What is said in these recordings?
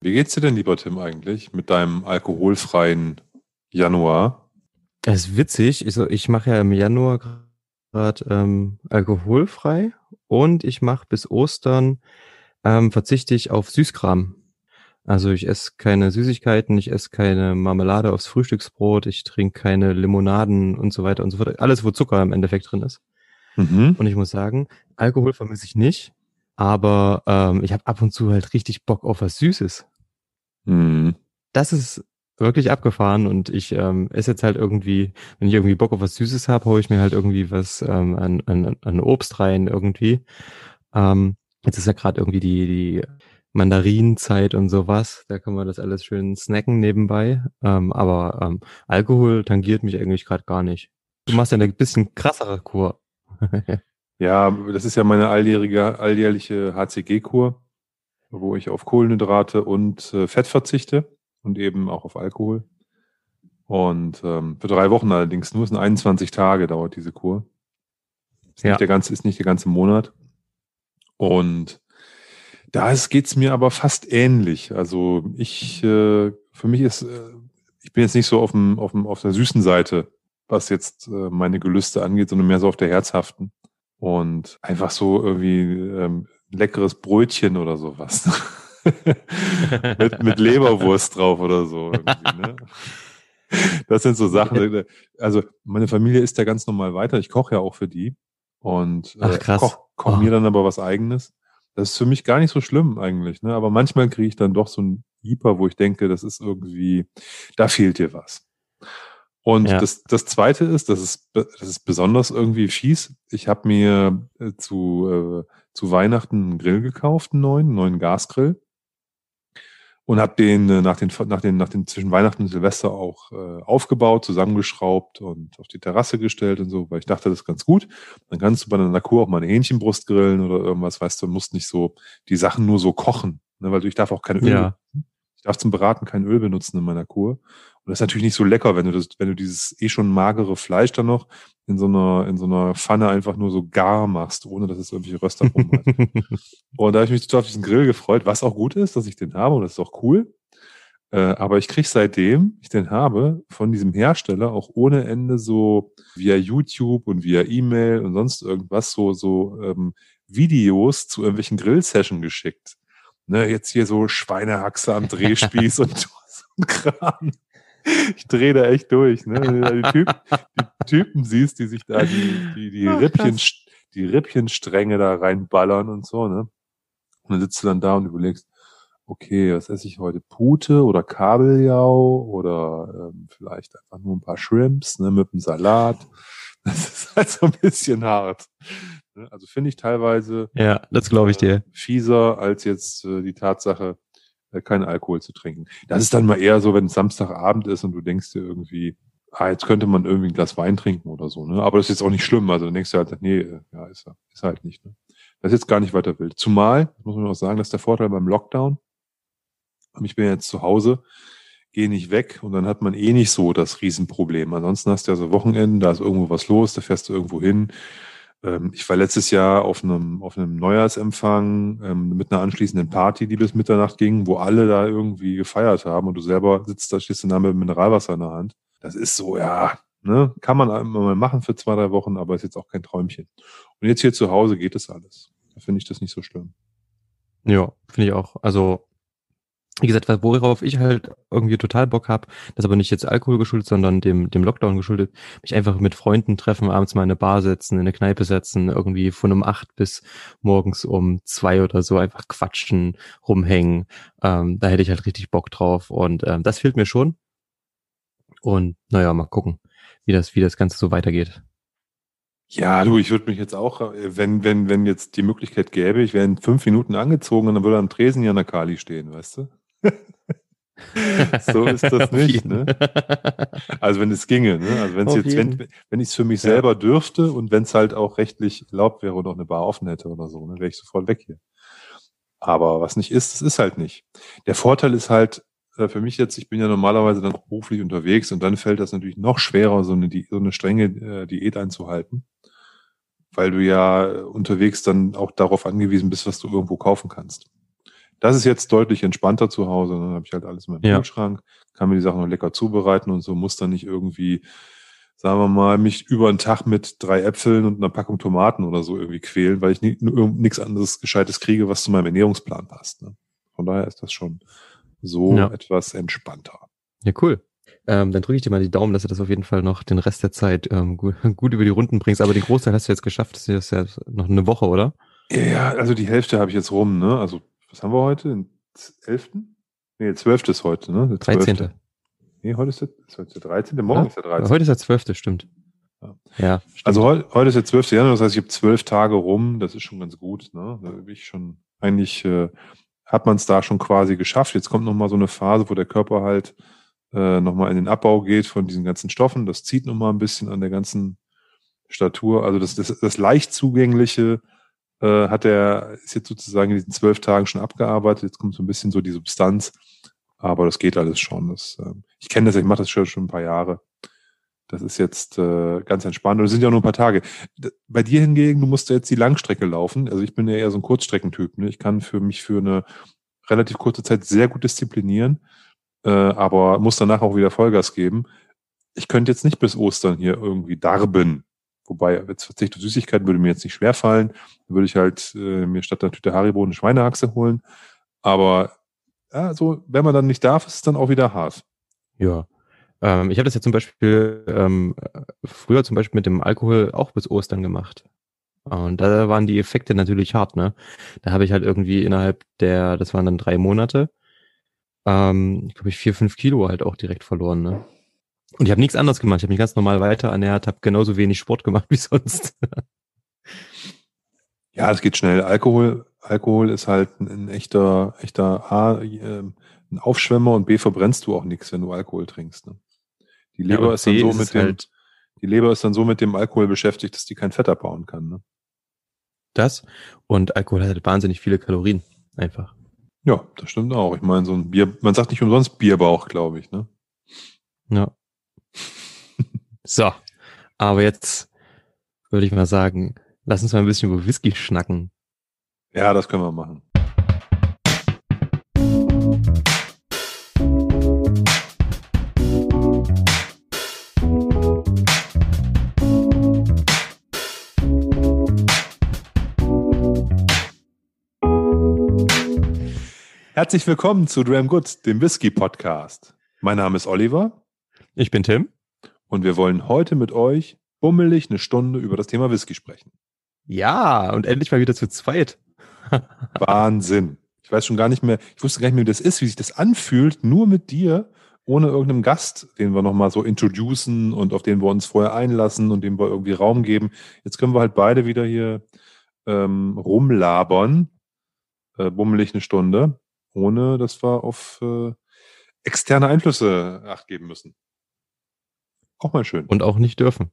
Wie geht's dir denn, lieber Tim, eigentlich mit deinem alkoholfreien Januar? Das ist witzig. Ich, so, ich mache ja im Januar gerade ähm, alkoholfrei und ich mache bis Ostern ähm, verzichte ich auf Süßkram. Also ich esse keine Süßigkeiten, ich esse keine Marmelade aufs Frühstücksbrot, ich trinke keine Limonaden und so weiter und so fort. Alles, wo Zucker im Endeffekt drin ist. Mhm. Und ich muss sagen, Alkohol vermisse ich nicht, aber ähm, ich habe ab und zu halt richtig Bock auf was Süßes. Mhm. Das ist wirklich abgefahren und ich ähm, esse jetzt halt irgendwie, wenn ich irgendwie Bock auf was Süßes habe, hole ich mir halt irgendwie was ähm, an, an, an Obst rein irgendwie. Ähm, jetzt ist ja gerade irgendwie die, die Mandarinenzeit und sowas. Da kann man das alles schön snacken nebenbei. Ähm, aber ähm, Alkohol tangiert mich eigentlich gerade gar nicht. Du machst ja eine bisschen krassere Kur. ja, das ist ja meine alljährige, alljährliche HCG-Kur, wo ich auf Kohlenhydrate und äh, Fett verzichte und eben auch auf Alkohol. Und ähm, für drei Wochen allerdings nur, es sind 21 Tage dauert diese Kur. Ist, ja. nicht, der ganze, ist nicht der ganze Monat. Und da geht es mir aber fast ähnlich. Also ich, äh, für mich ist, äh, ich bin jetzt nicht so auf, dem, auf, dem, auf der süßen Seite, was jetzt äh, meine Gelüste angeht, sondern mehr so auf der herzhaften. Und einfach so irgendwie ähm, leckeres Brötchen oder sowas. mit, mit Leberwurst drauf oder so. Ne? Das sind so Sachen. Also meine Familie isst ja ganz normal weiter. Ich koche ja auch für die. Und äh, koche koch oh. mir dann aber was eigenes. Das ist für mich gar nicht so schlimm eigentlich, ne? Aber manchmal kriege ich dann doch so ein Hyper, wo ich denke, das ist irgendwie, da fehlt dir was. Und ja. das, das zweite ist, das ist, das ist besonders irgendwie fies. Ich habe mir äh, zu, äh, zu Weihnachten einen Grill gekauft, einen neuen, einen neuen Gasgrill und habe den äh, nach den nach den nach den zwischen Weihnachten und Silvester auch äh, aufgebaut, zusammengeschraubt und auf die Terrasse gestellt und so, weil ich dachte, das ist ganz gut. Dann kannst du bei einer Kur auch mal eine Hähnchenbrust grillen oder irgendwas, weißt du, musst nicht so die Sachen nur so kochen, ne, weil ich darf auch kein Öl. Ja. Ich darf zum Beraten kein Öl benutzen in meiner Kur. Und das ist natürlich nicht so lecker, wenn du das, wenn du dieses eh schon magere Fleisch dann noch in so einer, in so einer Pfanne einfach nur so gar machst, ohne dass es irgendwie Röster rum hat. und da habe ich mich total auf diesen Grill gefreut, was auch gut ist, dass ich den habe und das ist auch cool. Äh, aber ich kriege seitdem ich den habe von diesem Hersteller auch ohne Ende so via YouTube und via E-Mail und sonst irgendwas so so ähm, Videos zu irgendwelchen Grill-Session geschickt. Ne, jetzt hier so Schweinehaxe am Drehspieß und so ein Kram ich drehe da echt durch. Ne? Wenn du die, Typen, die Typen siehst, die sich da die, die, die, Ach, Rippchen, die Rippchenstränge da reinballern und so, ne? Und dann sitzt du dann da und überlegst, okay, was esse ich heute? Pute oder Kabeljau oder ähm, vielleicht einfach nur ein paar Shrimps ne, mit einem Salat. Das ist halt so ein bisschen hart. Ne? Also finde ich teilweise ja, das glaube ich dir. Äh, fieser als jetzt äh, die Tatsache, keinen Alkohol zu trinken. Das ist dann mal eher so, wenn es Samstagabend ist und du denkst dir irgendwie, ah, jetzt könnte man irgendwie ein Glas Wein trinken oder so, ne? Aber das ist jetzt auch nicht schlimm. Also dann denkst du halt, nee, äh, ja, ist, ist halt nicht, ne? Das ist jetzt gar nicht weiter wild. Zumal, muss man auch sagen, das ist der Vorteil beim Lockdown. Ich bin jetzt zu Hause, gehe nicht weg und dann hat man eh nicht so das Riesenproblem. Ansonsten hast du ja so Wochenenden, da ist irgendwo was los, da fährst du irgendwo hin, ich war letztes Jahr auf einem, auf einem Neujahrsempfang ähm, mit einer anschließenden Party, die bis Mitternacht ging, wo alle da irgendwie gefeiert haben und du selber sitzt da, stehst du da mit Mineralwasser in der Hand. Das ist so, ja, ne, kann man mal machen für zwei, drei Wochen, aber ist jetzt auch kein Träumchen. Und jetzt hier zu Hause geht es alles. Da finde ich das nicht so schlimm. Ja, finde ich auch. Also wie gesagt, worauf ich halt irgendwie total Bock habe, das aber nicht jetzt Alkohol geschuldet, sondern dem, dem Lockdown geschuldet, mich einfach mit Freunden treffen, abends mal in eine Bar setzen, in eine Kneipe setzen, irgendwie von um acht bis morgens um zwei oder so einfach quatschen, rumhängen. Ähm, da hätte ich halt richtig Bock drauf und ähm, das fehlt mir schon. Und naja, mal gucken, wie das, wie das Ganze so weitergeht. Ja, du, ich würde mich jetzt auch, äh, wenn, wenn, wenn jetzt die Möglichkeit gäbe, ich wäre in fünf Minuten angezogen und dann würde am Tresen ja eine Kali stehen, weißt du? so ist das nicht, ne? Also wenn es ginge, ne? Also wenn es jetzt, wenn, wenn ich es für mich ja. selber dürfte und wenn es halt auch rechtlich erlaubt wäre und auch eine Bar offen hätte oder so, ne, wäre ich sofort weg hier. Aber was nicht ist, das ist halt nicht. Der Vorteil ist halt, äh, für mich jetzt, ich bin ja normalerweise dann beruflich unterwegs und dann fällt das natürlich noch schwerer, so eine, so eine strenge äh, Diät einzuhalten, weil du ja unterwegs dann auch darauf angewiesen bist, was du irgendwo kaufen kannst. Das ist jetzt deutlich entspannter zu Hause. Dann habe ich halt alles in meinem ja. Kühlschrank, kann mir die Sachen noch lecker zubereiten und so, muss dann nicht irgendwie, sagen wir mal, mich über einen Tag mit drei Äpfeln und einer Packung Tomaten oder so irgendwie quälen, weil ich nichts anderes Gescheites kriege, was zu meinem Ernährungsplan passt. Ne? Von daher ist das schon so ja. etwas entspannter. Ja, cool. Ähm, dann drücke ich dir mal die Daumen, dass du das auf jeden Fall noch den Rest der Zeit ähm, gut, gut, über die Runden bringst. Aber den Großteil hast du jetzt geschafft. Das ist ja noch eine Woche, oder? Ja, also die Hälfte habe ich jetzt rum. Ne? Also was haben wir heute? Den 11.? Nee, 12. ist heute, ne? Der 13. Nee, heute ist der, ist heute der 13. Morgen ja? ist der 13. Heute ist der 12. Stimmt. Ja, ja stimmt. Also heu, heute ist der 12. Januar, das heißt, ich habe zwölf Tage rum. Das ist schon ganz gut. Ne? Da bin ich schon eigentlich äh, hat man es da schon quasi geschafft. Jetzt kommt nochmal so eine Phase, wo der Körper halt äh, nochmal in den Abbau geht von diesen ganzen Stoffen. Das zieht nochmal ein bisschen an der ganzen Statur. Also das, das, das leicht zugängliche äh, hat er, ist jetzt sozusagen in diesen zwölf Tagen schon abgearbeitet. Jetzt kommt so ein bisschen so die Substanz. Aber das geht alles schon. Das, äh, ich kenne das, ich mache das schon, schon ein paar Jahre. Das ist jetzt äh, ganz entspannt. Und es sind ja nur ein paar Tage. Bei dir hingegen, du musst jetzt die Langstrecke laufen. Also ich bin ja eher so ein Kurzstreckentyp. Ne? Ich kann für mich für eine relativ kurze Zeit sehr gut disziplinieren, äh, aber muss danach auch wieder Vollgas geben. Ich könnte jetzt nicht bis Ostern hier irgendwie darben. Wobei, jetzt Verzicht auf Süßigkeiten würde mir jetzt nicht schwerfallen. Dann würde ich halt äh, mir statt einer Tüte Haribo eine Schweinehaxe holen. Aber ja, so, wenn man dann nicht darf, ist es dann auch wieder hart. Ja, ähm, ich habe das ja zum Beispiel ähm, früher zum Beispiel mit dem Alkohol auch bis Ostern gemacht. Und da waren die Effekte natürlich hart, ne? Da habe ich halt irgendwie innerhalb der, das waren dann drei Monate, ähm, glaube ich, vier, fünf Kilo halt auch direkt verloren, ne? Und ich habe nichts anderes gemacht. Ich habe mich ganz normal weiter ernährt, habe genauso wenig Sport gemacht wie sonst. ja, es geht schnell. Alkohol, Alkohol ist halt ein, ein echter, echter A, äh, ein Aufschwemmer und B verbrennst du auch nichts, wenn du Alkohol trinkst. Ne? Die Leber ja, ist dann so mit dem, halt die Leber ist dann so mit dem Alkohol beschäftigt, dass die kein Fett abbauen kann. Ne? Das und Alkohol hat halt wahnsinnig viele Kalorien, einfach. Ja, das stimmt auch. Ich meine, so ein Bier, man sagt nicht umsonst Bierbauch, glaube ich, ne? Ja. So, aber jetzt würde ich mal sagen, lass uns mal ein bisschen über Whisky schnacken. Ja, das können wir machen. Herzlich willkommen zu Dram Good, dem Whisky Podcast. Mein Name ist Oliver. Ich bin Tim. Und wir wollen heute mit euch bummelig eine Stunde über das Thema Whisky sprechen. Ja, und endlich mal wieder zu zweit. Wahnsinn. Ich weiß schon gar nicht mehr, ich wusste gar nicht mehr, wie das ist, wie sich das anfühlt, nur mit dir, ohne irgendeinem Gast, den wir nochmal so introducen und auf den wir uns vorher einlassen und dem wir irgendwie Raum geben. Jetzt können wir halt beide wieder hier ähm, rumlabern, äh, bummelig eine Stunde ohne dass wir auf äh, externe Einflüsse acht geben müssen. Auch mal schön. Und auch nicht dürfen.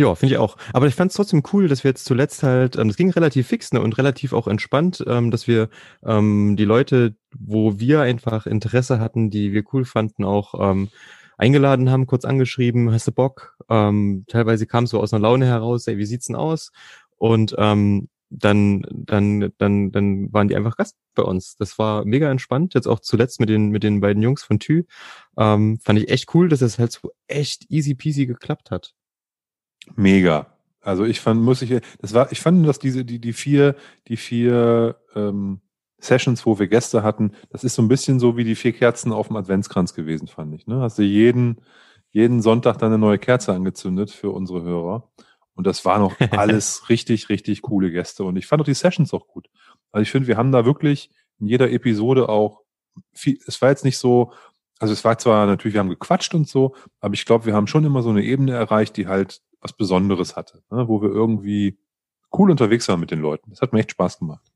Ja, finde ich auch. Aber ich fand es trotzdem cool, dass wir jetzt zuletzt halt, ähm, das ging relativ fix ne, und relativ auch entspannt, ähm, dass wir ähm, die Leute, wo wir einfach Interesse hatten, die wir cool fanden, auch ähm, eingeladen haben, kurz angeschrieben, hast du Bock? Ähm, teilweise kam es so aus einer Laune heraus, ey, wie sieht's denn aus? Und ähm, dann, dann, dann, dann waren die einfach Gast bei uns. Das war mega entspannt. Jetzt auch zuletzt mit den, mit den beiden Jungs von Thü. Ähm, fand ich echt cool, dass es halt so echt easy peasy geklappt hat. Mega. Also ich fand, muss ich, das war, ich fand, dass diese, die, die vier, die vier ähm, Sessions, wo wir Gäste hatten, das ist so ein bisschen so wie die vier Kerzen auf dem Adventskranz gewesen, fand ich. Ne? Hast du jeden, jeden Sonntag dann eine neue Kerze angezündet für unsere Hörer. Und das waren auch alles richtig, richtig coole Gäste. Und ich fand auch die Sessions auch gut. Also ich finde, wir haben da wirklich in jeder Episode auch viel, es war jetzt nicht so, also es war zwar natürlich, wir haben gequatscht und so, aber ich glaube, wir haben schon immer so eine Ebene erreicht, die halt was Besonderes hatte, ne? wo wir irgendwie cool unterwegs waren mit den Leuten. Das hat mir echt Spaß gemacht.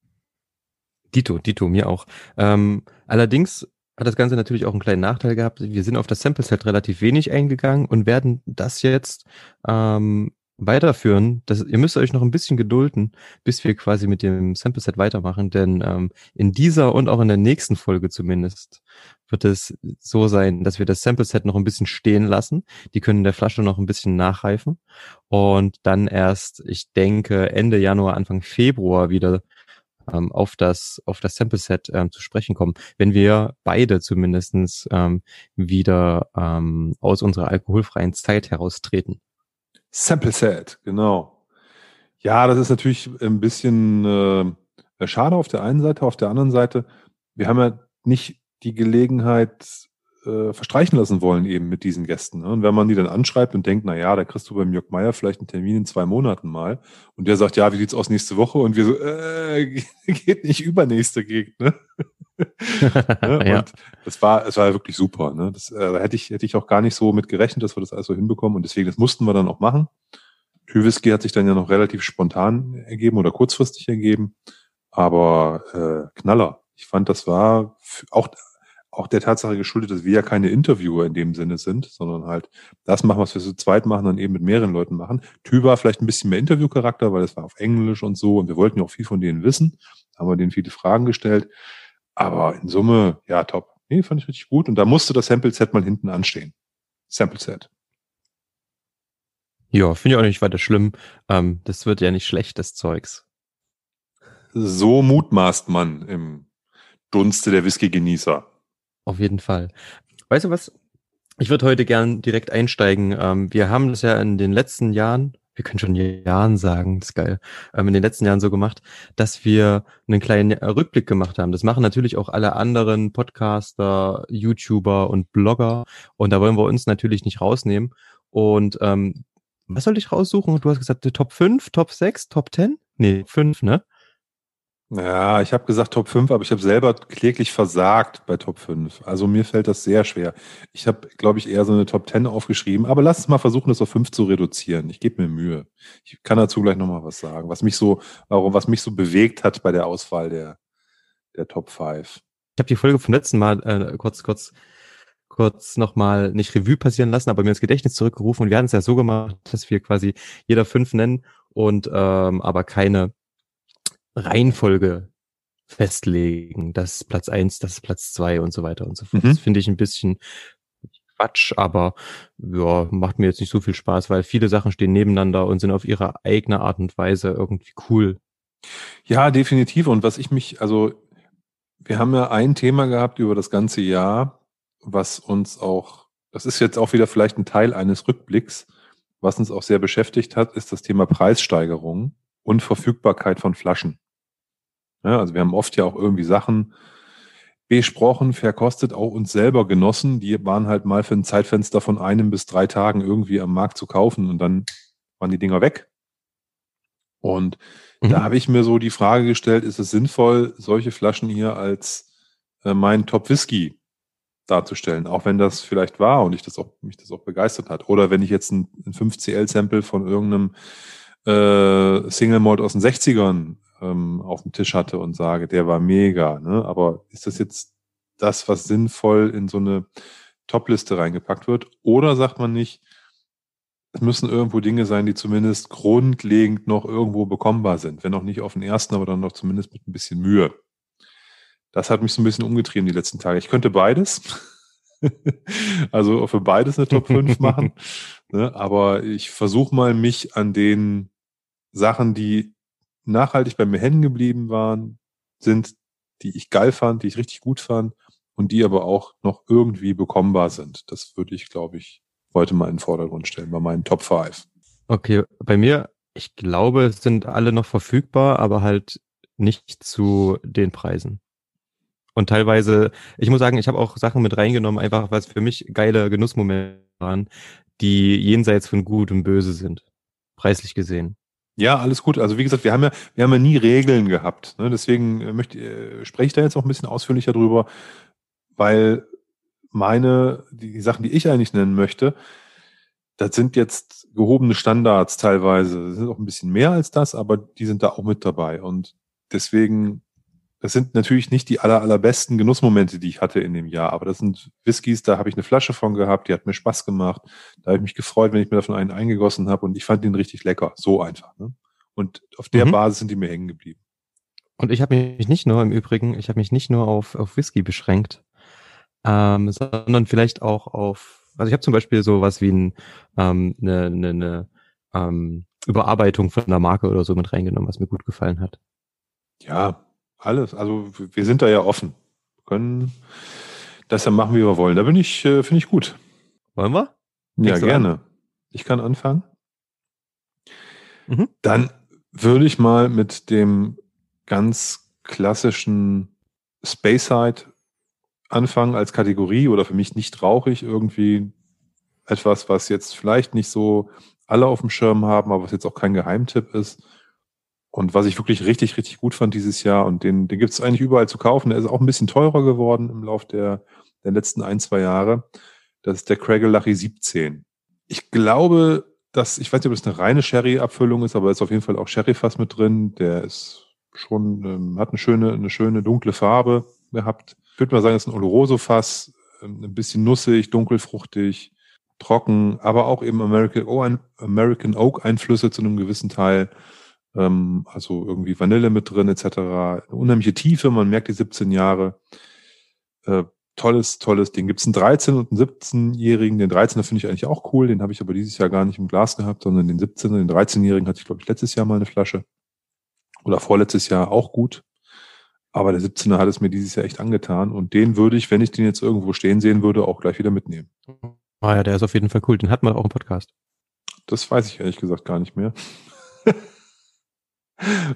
Dito, Dito, mir auch. Ähm, allerdings hat das Ganze natürlich auch einen kleinen Nachteil gehabt. Wir sind auf das Sample Set relativ wenig eingegangen und werden das jetzt ähm, weiterführen, das, ihr müsst euch noch ein bisschen gedulden, bis wir quasi mit dem Sample-Set weitermachen, denn ähm, in dieser und auch in der nächsten Folge zumindest wird es so sein, dass wir das Sample-Set noch ein bisschen stehen lassen. Die können in der Flasche noch ein bisschen nachreifen und dann erst, ich denke, Ende Januar, Anfang Februar wieder ähm, auf das auf das Sample Set ähm, zu sprechen kommen, wenn wir beide zumindestens ähm, wieder ähm, aus unserer alkoholfreien Zeit heraustreten. Sample Set, genau. Ja, das ist natürlich ein bisschen äh, schade auf der einen Seite, auf der anderen Seite, wir haben ja nicht die Gelegenheit äh, verstreichen lassen wollen eben mit diesen Gästen. Ne? Und wenn man die dann anschreibt und denkt, na ja, da kriegst du beim Jörg Meier vielleicht einen Termin in zwei Monaten mal und der sagt, ja, wie sieht's aus nächste Woche? Und wir so, äh, geht nicht übernächste Gegend, ne? ne? ja. Und das war, es war wirklich super. Ne? Das äh, hätte ich, hätte ich auch gar nicht so mit gerechnet, dass wir das alles so hinbekommen. Und deswegen, das mussten wir dann auch machen. Tüwiski hat sich dann ja noch relativ spontan ergeben oder kurzfristig ergeben. Aber äh, Knaller. Ich fand, das war auch auch der Tatsache geschuldet, dass wir ja keine Interviewer in dem Sinne sind, sondern halt das machen, was wir zu zweit machen, dann eben mit mehreren Leuten machen. Tü war vielleicht ein bisschen mehr Interviewcharakter, weil es war auf Englisch und so und wir wollten ja auch viel von denen wissen, haben wir denen viele Fragen gestellt. Aber in Summe, ja, top. Nee, fand ich richtig gut. Und da musste das Sample Set mal hinten anstehen. Sample Set. Ja, finde ich auch nicht weiter schlimm. Ähm, das wird ja nicht schlecht, das Zeugs. So mutmaßt man im Dunste der Whisky-Genießer. Auf jeden Fall. Weißt du was? Ich würde heute gern direkt einsteigen. Ähm, wir haben das ja in den letzten Jahren, wir können schon Jahren sagen, das ist geil, ähm, in den letzten Jahren so gemacht, dass wir einen kleinen Rückblick gemacht haben. Das machen natürlich auch alle anderen Podcaster, YouTuber und Blogger. Und da wollen wir uns natürlich nicht rausnehmen. Und ähm, was soll ich raussuchen? Du hast gesagt, Top 5, Top 6, Top 10? Nee, 5, ne? Ja, ich habe gesagt Top 5, aber ich habe selber kläglich versagt bei Top 5. Also mir fällt das sehr schwer. Ich habe, glaube ich, eher so eine Top 10 aufgeschrieben, aber lass uns mal versuchen, das auf 5 zu reduzieren. Ich gebe mir Mühe. Ich kann dazu gleich nochmal was sagen, was mich so, warum, was mich so bewegt hat bei der Auswahl der, der Top 5. Ich habe die Folge vom letzten Mal äh, kurz, kurz, kurz nochmal nicht Revue passieren lassen, aber mir ins Gedächtnis zurückgerufen und wir hatten es ja so gemacht, dass wir quasi jeder fünf nennen und ähm, aber keine Reihenfolge festlegen. Das ist Platz eins, das ist Platz zwei und so weiter und so fort. Mhm. Das finde ich ein bisschen Quatsch, aber ja, macht mir jetzt nicht so viel Spaß, weil viele Sachen stehen nebeneinander und sind auf ihre eigene Art und Weise irgendwie cool. Ja, definitiv. Und was ich mich, also wir haben ja ein Thema gehabt über das ganze Jahr, was uns auch, das ist jetzt auch wieder vielleicht ein Teil eines Rückblicks, was uns auch sehr beschäftigt hat, ist das Thema Preissteigerung und Verfügbarkeit von Flaschen. Ja, also wir haben oft ja auch irgendwie Sachen besprochen, verkostet, auch uns selber genossen. Die waren halt mal für ein Zeitfenster von einem bis drei Tagen irgendwie am Markt zu kaufen und dann waren die Dinger weg. Und mhm. da habe ich mir so die Frage gestellt, ist es sinnvoll, solche Flaschen hier als äh, mein Top Whisky darzustellen, auch wenn das vielleicht war und ich das auch, mich das auch begeistert hat. Oder wenn ich jetzt ein, ein 5CL-Sample von irgendeinem äh, Single Malt aus den 60ern ähm, auf dem Tisch hatte und sage, der war mega. Ne? Aber ist das jetzt das, was sinnvoll in so eine Top-Liste reingepackt wird? Oder sagt man nicht, es müssen irgendwo Dinge sein, die zumindest grundlegend noch irgendwo bekommbar sind. Wenn auch nicht auf den ersten, aber dann noch zumindest mit ein bisschen Mühe. Das hat mich so ein bisschen umgetrieben die letzten Tage. Ich könnte beides. also für beides eine Top 5 machen. Ne? Aber ich versuche mal, mich an den Sachen, die nachhaltig bei mir hängen geblieben waren, sind, die ich geil fand, die ich richtig gut fand und die aber auch noch irgendwie bekommbar sind. Das würde ich, glaube ich, heute mal in den Vordergrund stellen bei meinen Top 5. Okay, bei mir, ich glaube, sind alle noch verfügbar, aber halt nicht zu den Preisen. Und teilweise, ich muss sagen, ich habe auch Sachen mit reingenommen, einfach was für mich geile Genussmomente waren, die jenseits von Gut und Böse sind, preislich gesehen. Ja, alles gut. Also wie gesagt, wir haben ja, wir haben ja nie Regeln gehabt. Ne? Deswegen äh, möchte, äh, spreche ich da jetzt auch ein bisschen ausführlicher drüber, weil meine, die, die Sachen, die ich eigentlich nennen möchte, das sind jetzt gehobene Standards teilweise. Das sind auch ein bisschen mehr als das, aber die sind da auch mit dabei. Und deswegen das sind natürlich nicht die aller, allerbesten Genussmomente, die ich hatte in dem Jahr, aber das sind Whiskys, da habe ich eine Flasche von gehabt, die hat mir Spaß gemacht. Da habe ich mich gefreut, wenn ich mir davon einen eingegossen habe und ich fand den richtig lecker. So einfach. Ne? Und auf der mhm. Basis sind die mir hängen geblieben. Und ich habe mich nicht nur im Übrigen, ich habe mich nicht nur auf, auf Whisky beschränkt, ähm, sondern vielleicht auch auf, also ich habe zum Beispiel sowas wie ein, ähm, eine, eine, eine ähm, Überarbeitung von einer Marke oder so mit reingenommen, was mir gut gefallen hat. Ja, alles. Also wir sind da ja offen. Wir können das ja machen, wie wir wollen. Da bin ich, äh, finde ich gut. Wollen wir? Ja, gerne. An? Ich kann anfangen. Mhm. Dann würde ich mal mit dem ganz klassischen Space-Side anfangen als Kategorie oder für mich nicht rauchig irgendwie etwas, was jetzt vielleicht nicht so alle auf dem Schirm haben, aber was jetzt auch kein Geheimtipp ist. Und was ich wirklich richtig, richtig gut fand dieses Jahr und den, den gibt es eigentlich überall zu kaufen. Der ist auch ein bisschen teurer geworden im Lauf der, der letzten ein, zwei Jahre. Das ist der Craigelachy 17. Ich glaube, dass, ich weiß nicht, ob das eine reine Sherry-Abfüllung ist, aber ist auf jeden Fall auch Sherry-Fass mit drin. Der ist schon, ähm, hat eine schöne, eine schöne dunkle Farbe gehabt. Ich würde mal sagen, es ist ein Oloroso-Fass, ähm, ein bisschen nussig, dunkelfruchtig, trocken, aber auch eben American, oh, American Oak Einflüsse zu einem gewissen Teil. Ähm, also irgendwie Vanille mit drin, etc. Eine unheimliche Tiefe, man merkt die 17 Jahre. Äh, tolles, tolles Ding. Gibt es einen 13- und einen 17-Jährigen. Den 13er finde ich eigentlich auch cool. Den habe ich aber dieses Jahr gar nicht im Glas gehabt, sondern den 17er, den 13-Jährigen hatte ich, glaube ich, letztes Jahr mal eine Flasche. Oder vorletztes Jahr auch gut. Aber der 17er hat es mir dieses Jahr echt angetan. Und den würde ich, wenn ich den jetzt irgendwo stehen sehen würde, auch gleich wieder mitnehmen. Ah ja, der ist auf jeden Fall cool. Den hat man auch im Podcast. Das weiß ich ehrlich gesagt gar nicht mehr.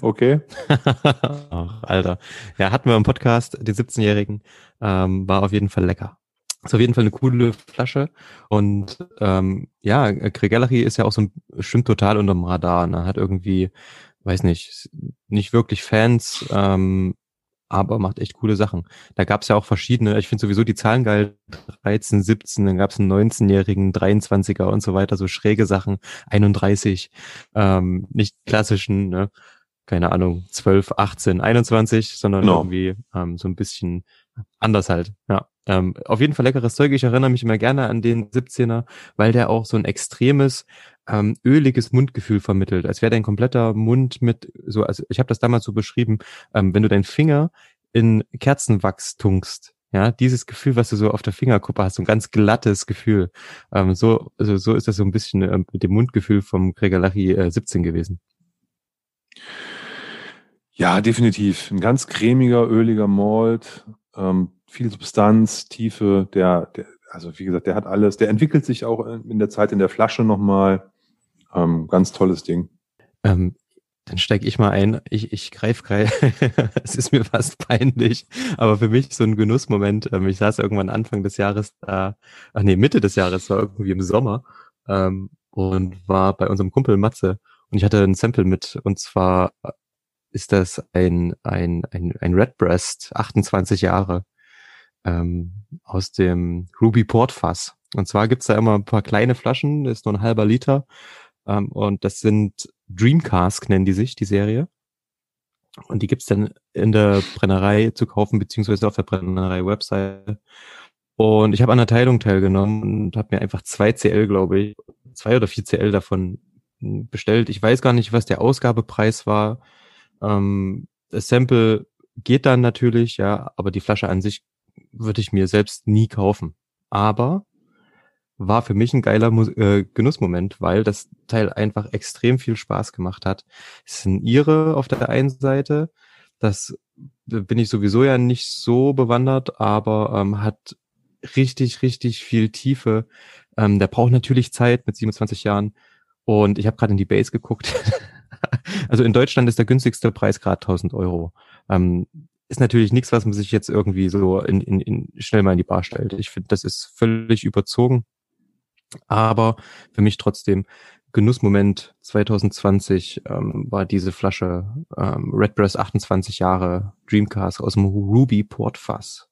okay. Ach, Alter. Ja, hatten wir im Podcast, die 17-Jährigen. Ähm, war auf jeden Fall lecker. Ist auf jeden Fall eine coole Flasche. Und ähm, ja, Gregallery ist ja auch so ein, stimmt total unterm Radar. Ne? Hat irgendwie, weiß nicht, nicht wirklich Fans, ähm, aber macht echt coole Sachen. Da gab es ja auch verschiedene, ich finde sowieso die Zahlen geil, 13, 17, dann gab es einen 19-jährigen, 23er und so weiter, so schräge Sachen, 31, ähm, nicht klassischen, ne? Keine Ahnung, 12, 18, 21, sondern genau. irgendwie ähm, so ein bisschen anders halt, ja. Ähm, auf jeden Fall leckeres Zeug. Ich erinnere mich immer gerne an den 17er, weil der auch so ein extremes, ähm, öliges Mundgefühl vermittelt, als wäre dein kompletter Mund mit so, also ich habe das damals so beschrieben, ähm, wenn du deinen Finger in Kerzenwachs tunkst, ja, dieses Gefühl, was du so auf der Fingerkuppe hast, so ein ganz glattes Gefühl. Ähm, so, also so ist das so ein bisschen äh, mit dem Mundgefühl vom Gregalachi äh, 17 gewesen. Ja, definitiv. Ein ganz cremiger, öliger Malt, ähm, viel Substanz, Tiefe, der, der, also wie gesagt, der hat alles, der entwickelt sich auch in der Zeit in der Flasche nochmal. Ähm, ganz tolles Ding. Ähm, dann steige ich mal ein. Ich, ich greife gerade, es ist mir fast peinlich, aber für mich so ein Genussmoment. Ähm, ich saß irgendwann Anfang des Jahres da, ach nee, Mitte des Jahres, war irgendwie im Sommer ähm, und war bei unserem Kumpel Matze und ich hatte ein Sample mit und zwar ist das ein, ein, ein, ein Redbreast, 28 Jahre ähm, aus dem Ruby Port Fass. Und zwar gibt's da immer ein paar kleine Flaschen, das ist nur ein halber Liter. Ähm, und das sind Dreamcast, nennen die sich, die Serie. Und die gibt's dann in der Brennerei zu kaufen, beziehungsweise auf der Brennerei-Website. Und ich habe an der Teilung teilgenommen und habe mir einfach zwei CL, glaube ich, zwei oder vier CL davon bestellt. Ich weiß gar nicht, was der Ausgabepreis war. Ähm, das Sample geht dann natürlich, ja, aber die Flasche an sich würde ich mir selbst nie kaufen. Aber war für mich ein geiler äh, Genussmoment, weil das Teil einfach extrem viel Spaß gemacht hat. Es ein Ire auf der einen Seite, das bin ich sowieso ja nicht so bewandert, aber ähm, hat richtig, richtig viel Tiefe. Ähm, der braucht natürlich Zeit mit 27 Jahren. Und ich habe gerade in die Base geguckt. also in Deutschland ist der günstigste Preis gerade 1000 Euro. Ähm, ist natürlich nichts, was man sich jetzt irgendwie so in, in, in schnell mal in die Bar stellt. Ich finde, das ist völlig überzogen. Aber für mich trotzdem Genussmoment 2020 ähm, war diese Flasche ähm, Redbreast 28 Jahre Dreamcast aus dem Ruby Portfass.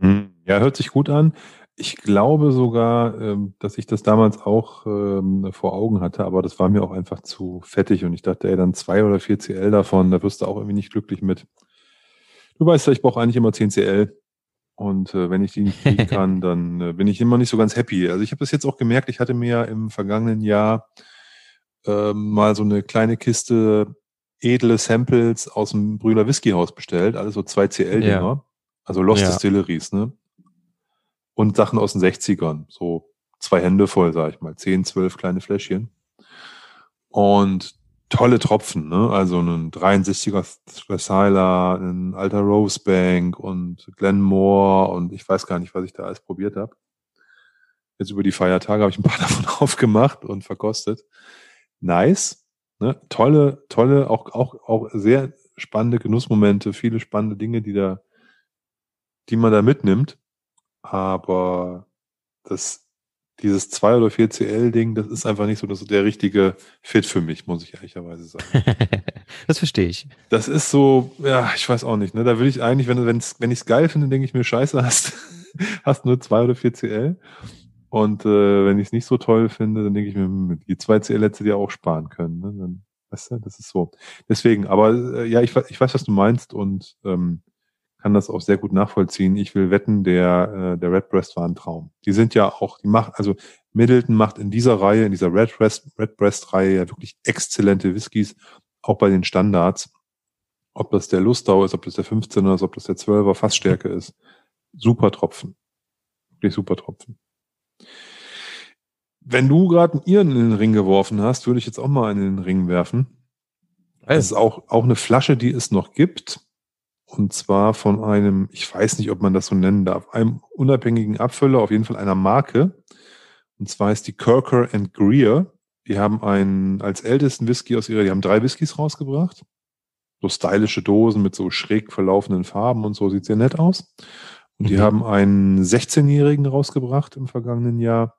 Hm, ja, hört sich gut an. Ich glaube sogar, ähm, dass ich das damals auch ähm, vor Augen hatte, aber das war mir auch einfach zu fettig und ich dachte, ey, dann zwei oder vier CL davon, da wirst du auch irgendwie nicht glücklich mit. Du weißt ja, ich brauche eigentlich immer 10 CL. Und äh, wenn ich die nicht kriegen kann, dann äh, bin ich immer nicht so ganz happy. Also ich habe das jetzt auch gemerkt, ich hatte mir im vergangenen Jahr äh, mal so eine kleine Kiste edle Samples aus dem Brüder Whisky Haus bestellt, alles so 2 CL-Dinger. Ja. Also Lost ja. Distilleries, ne? Und Sachen aus den 60ern. So zwei Hände voll, sag ich mal. 10, 12 kleine Fläschchen. Und tolle Tropfen, ne? Also ein 63er Thrasiler, ein alter Rosebank und Glenmore und ich weiß gar nicht, was ich da alles probiert habe. Jetzt über die Feiertage habe ich ein paar davon aufgemacht und verkostet. Nice. Ne? Tolle, tolle, auch, auch, auch sehr spannende Genussmomente, viele spannende Dinge, die da, die man da mitnimmt. Aber das dieses 2 oder 4 CL-Ding, das ist einfach nicht so das der richtige Fit für mich, muss ich ehrlicherweise sagen. das verstehe ich. Das ist so, ja, ich weiß auch nicht, ne? Da will ich eigentlich, wenn, wenn's, wenn ich es geil finde, denke ich mir, scheiße, hast, hast nur 2 oder 4 CL. Und äh, wenn ich es nicht so toll finde, dann denke ich mir, hm, die 2 CL hätte dir auch sparen können. Ne? Dann, weißt du, das ist so. Deswegen, aber äh, ja, ich, ich weiß, was du meinst und ähm, kann das auch sehr gut nachvollziehen. Ich will wetten, der, äh, der Redbreast war ein Traum. Die sind ja auch, die machen, also Middleton macht in dieser Reihe, in dieser Redbreast, Redbreast Reihe ja wirklich exzellente Whiskys, auch bei den Standards. Ob das der Lustau ist, ob das der 15er ist, ob das der 12er Fassstärke ist. Super Tropfen. Wirklich super Tropfen. Wenn du gerade einen Iren in den Ring geworfen hast, würde ich jetzt auch mal einen in den Ring werfen. Es ist auch, auch eine Flasche, die es noch gibt. Und zwar von einem, ich weiß nicht, ob man das so nennen darf, einem unabhängigen Abfüller, auf jeden Fall einer Marke. Und zwar ist die Kirker and Greer. Die haben einen, als ältesten Whisky aus ihrer, die haben drei Whiskys rausgebracht. So stylische Dosen mit so schräg verlaufenden Farben und so sieht sehr nett aus. Und die mhm. haben einen 16-Jährigen rausgebracht im vergangenen Jahr.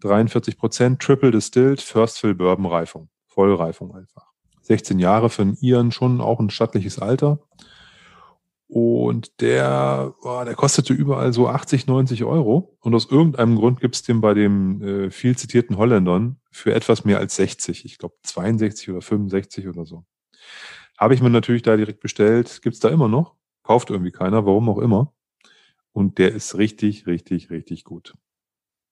43 Prozent, Triple Distilled, First Fill Bourbon Reifung. Vollreifung einfach. 16 Jahre für einen Iren schon auch ein stattliches Alter. Und der, boah, der kostete überall so 80, 90 Euro. Und aus irgendeinem Grund gibt's den bei dem äh, viel zitierten Holländern für etwas mehr als 60. Ich glaube 62 oder 65 oder so. Habe ich mir natürlich da direkt bestellt. Gibt's da immer noch. Kauft irgendwie keiner, warum auch immer. Und der ist richtig, richtig, richtig gut.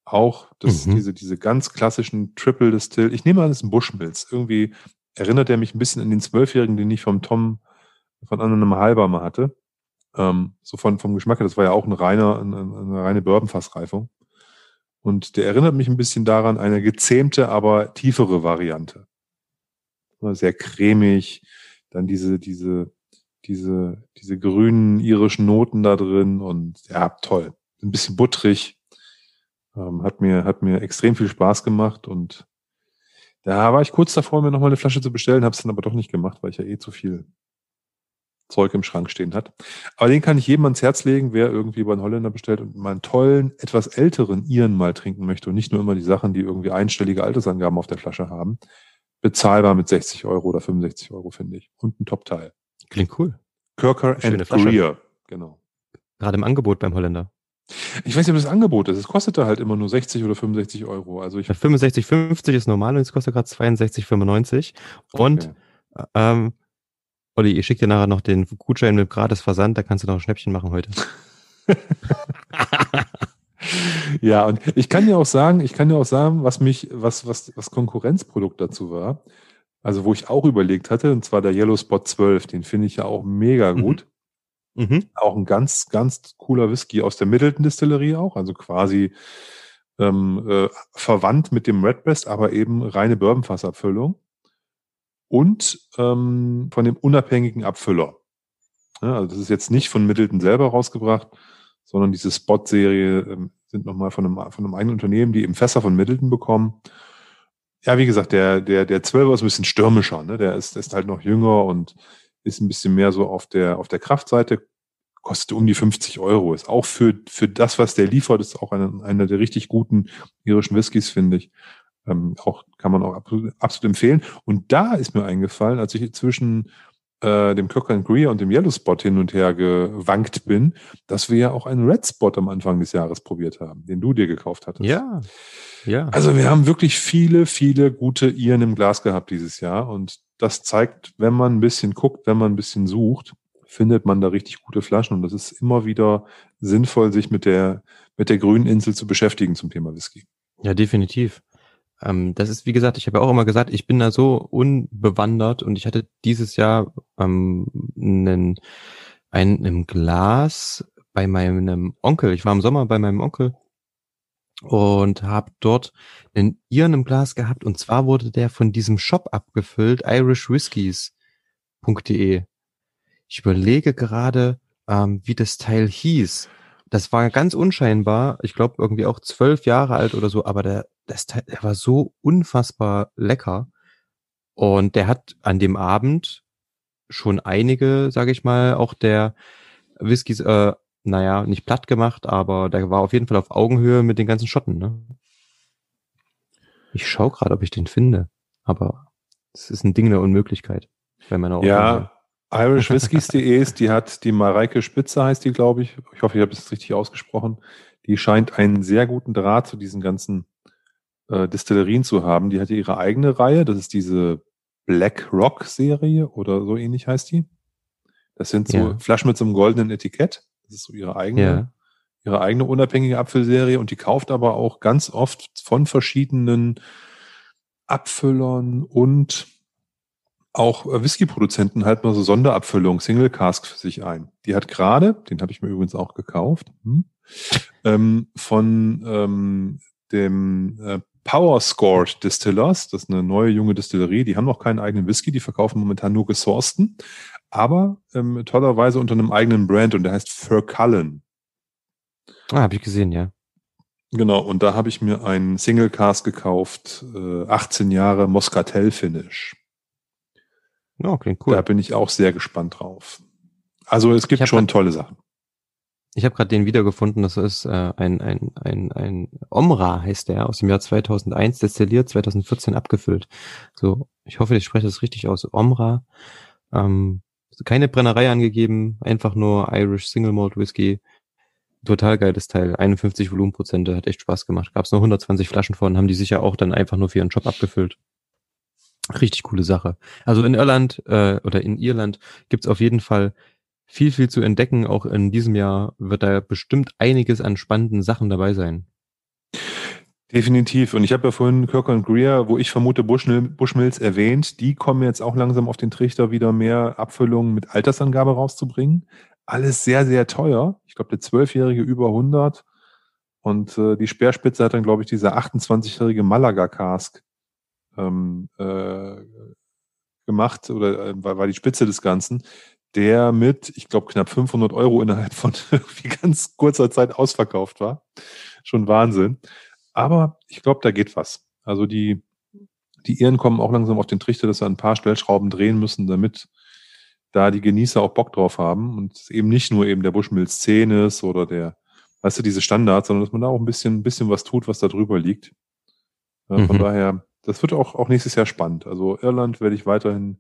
Auch das, mhm. diese, diese ganz klassischen Triple Distill. Ich nehme an, das ist ein Bushmills. Irgendwie erinnert er mich ein bisschen an den Zwölfjährigen, den ich vom Tom von einem halber mal hatte. Ähm, so von, vom Geschmack her, das war ja auch ein reiner, eine, eine reine Bourbonfassreifung. Und der erinnert mich ein bisschen daran, eine gezähmte, aber tiefere Variante. Sehr cremig, dann diese, diese, diese, diese grünen irischen Noten da drin und ja, toll. Ein bisschen butterig. Ähm, hat mir, hat mir extrem viel Spaß gemacht und da war ich kurz davor, mir nochmal eine Flasche zu bestellen, habe es dann aber doch nicht gemacht, weil ich ja eh zu viel Zeug im Schrank stehen hat. Aber den kann ich jedem ans Herz legen, wer irgendwie bei einen Holländer bestellt und mal einen tollen, etwas älteren Iren mal trinken möchte und nicht nur immer die Sachen, die irgendwie einstellige Altersangaben auf der Flasche haben. Bezahlbar mit 60 Euro oder 65 Euro, finde ich. Und ein Top-Teil. Klingt cool. Kirker and Greer. Genau. Gerade im Angebot beim Holländer. Ich weiß nicht, ob das Angebot ist. Es kostete halt immer nur 60 oder 65 Euro. Also ich 65,50 ist normal und es kostet gerade 62,95. Und okay. ähm, Olli, ich schicke dir nachher noch den Gutschein mit gratis Versand, da kannst du noch ein Schnäppchen machen heute. ja, und ich kann dir auch sagen, ich kann dir auch sagen, was mich, was, was, was Konkurrenzprodukt dazu war. Also, wo ich auch überlegt hatte, und zwar der Yellow Spot 12, den finde ich ja auch mega mhm. gut. Mhm. Auch ein ganz, ganz cooler Whisky aus der Middleton Distillerie auch, also quasi ähm, äh, verwandt mit dem Redbreast, aber eben reine Bourbonfassabfüllung und ähm, von dem unabhängigen Abfüller. Ja, also das ist jetzt nicht von Middleton selber rausgebracht, sondern diese Spot-Serie ähm, sind nochmal von einem, von einem eigenen Unternehmen, die eben Fässer von Middleton bekommen. Ja, wie gesagt, der, der, der Zwölfer ist ein bisschen stürmischer, ne? Der ist, der ist halt noch jünger und ist ein bisschen mehr so auf der, auf der Kraftseite, kostet um die 50 Euro. Ist auch für, für das, was der liefert, ist auch einer, einer der richtig guten irischen Whiskys, finde ich. Ähm, auch kann man auch absolut, absolut empfehlen. Und da ist mir eingefallen, als ich zwischen äh, dem Cocker and Greer und dem Yellow Spot hin und her gewankt bin, dass wir ja auch einen Red Spot am Anfang des Jahres probiert haben, den du dir gekauft hattest. Ja, ja. Also wir haben wirklich viele, viele gute Iren im Glas gehabt dieses Jahr und das zeigt, wenn man ein bisschen guckt, wenn man ein bisschen sucht, findet man da richtig gute Flaschen und das ist immer wieder sinnvoll, sich mit der, mit der grünen Insel zu beschäftigen zum Thema Whisky. Ja, definitiv. Ähm, das ist, wie gesagt, ich habe ja auch immer gesagt, ich bin da so unbewandert und ich hatte dieses Jahr ähm, einen, ein, ein Glas bei meinem Onkel. Ich war im Sommer bei meinem Onkel und habe dort einen Iren im Glas gehabt und zwar wurde der von diesem Shop abgefüllt, irishwhiskies.de. Ich überlege gerade, ähm, wie das Teil hieß. Das war ganz unscheinbar. Ich glaube irgendwie auch zwölf Jahre alt oder so, aber der, das Teil, der war so unfassbar lecker. Und der hat an dem Abend schon einige, sage ich mal, auch der Whiskys, äh, naja, nicht platt gemacht, aber der war auf jeden Fall auf Augenhöhe mit den ganzen Schotten. Ne? Ich schaue gerade, ob ich den finde, aber es ist ein Ding der Unmöglichkeit bei meiner Ja, irishwhiskies.de ist, die hat die Mareike Spitze heißt die, glaube ich. Ich hoffe, ich habe es richtig ausgesprochen. Die scheint einen sehr guten Draht zu diesen ganzen äh, Distillerien zu haben. Die hat ja ihre eigene Reihe. Das ist diese Black Rock Serie oder so ähnlich heißt die. Das sind so ja. Flaschen mit so einem goldenen Etikett. Das ist so ihre eigene, ja. ihre eigene unabhängige Apfelserie und die kauft aber auch ganz oft von verschiedenen Abfüllern und auch äh, Whisky-Produzenten halt mal so Sonderabfüllung, Single Cask für sich ein. Die hat gerade, den habe ich mir übrigens auch gekauft, hm, ähm, von ähm, dem äh, Power Scored Distillers, das ist eine neue junge Distillerie, die haben noch keinen eigenen Whisky, die verkaufen momentan nur gesourcten, aber ähm, tollerweise unter einem eigenen Brand und der heißt Furcullen. Ah, habe ich gesehen, ja. Genau, und da habe ich mir einen Single Cast gekauft, äh, 18 Jahre Moscatel Finish. Oh, klingt cool. Da bin ich auch sehr gespannt drauf. Also es gibt schon grad, tolle Sachen. Ich habe gerade den wiedergefunden, das ist äh, ein, ein, ein, ein Omra heißt der, aus dem Jahr 2001, destilliert, 2014 abgefüllt. So, ich hoffe, ich spreche das richtig aus. Omra, ähm, keine Brennerei angegeben, einfach nur Irish Single Malt Whisky. Total geiles Teil, 51 Volumenprozente, hat echt Spaß gemacht. Gab es nur 120 Flaschen von, haben die sicher auch dann einfach nur für ihren Job abgefüllt. Richtig coole Sache. Also in Irland äh, oder in Irland gibt's auf jeden Fall viel, viel zu entdecken. Auch in diesem Jahr wird da bestimmt einiges an spannenden Sachen dabei sein. Definitiv. Und ich habe ja vorhin Kirk und Greer, wo ich vermute Bushmills erwähnt, die kommen jetzt auch langsam auf den Trichter, wieder mehr Abfüllungen mit Altersangabe rauszubringen. Alles sehr, sehr teuer. Ich glaube, der Zwölfjährige über 100. Und äh, die Speerspitze hat dann, glaube ich, dieser 28-jährige Malaga-Cask ähm, äh, gemacht oder äh, war, war die Spitze des Ganzen, der mit, ich glaube, knapp 500 Euro innerhalb von irgendwie ganz kurzer Zeit ausverkauft war. Schon Wahnsinn. Aber ich glaube, da geht was. Also die, die Ehren kommen auch langsam auf den Trichter, dass sie ein paar Stellschrauben drehen müssen, damit da die Genießer auch Bock drauf haben und eben nicht nur eben der Bushmills 10 ist oder der, weißt du, diese Standards, sondern dass man da auch ein bisschen, ein bisschen was tut, was da drüber liegt. Ja, von mhm. daher das wird auch, auch nächstes Jahr spannend. Also Irland werde ich weiterhin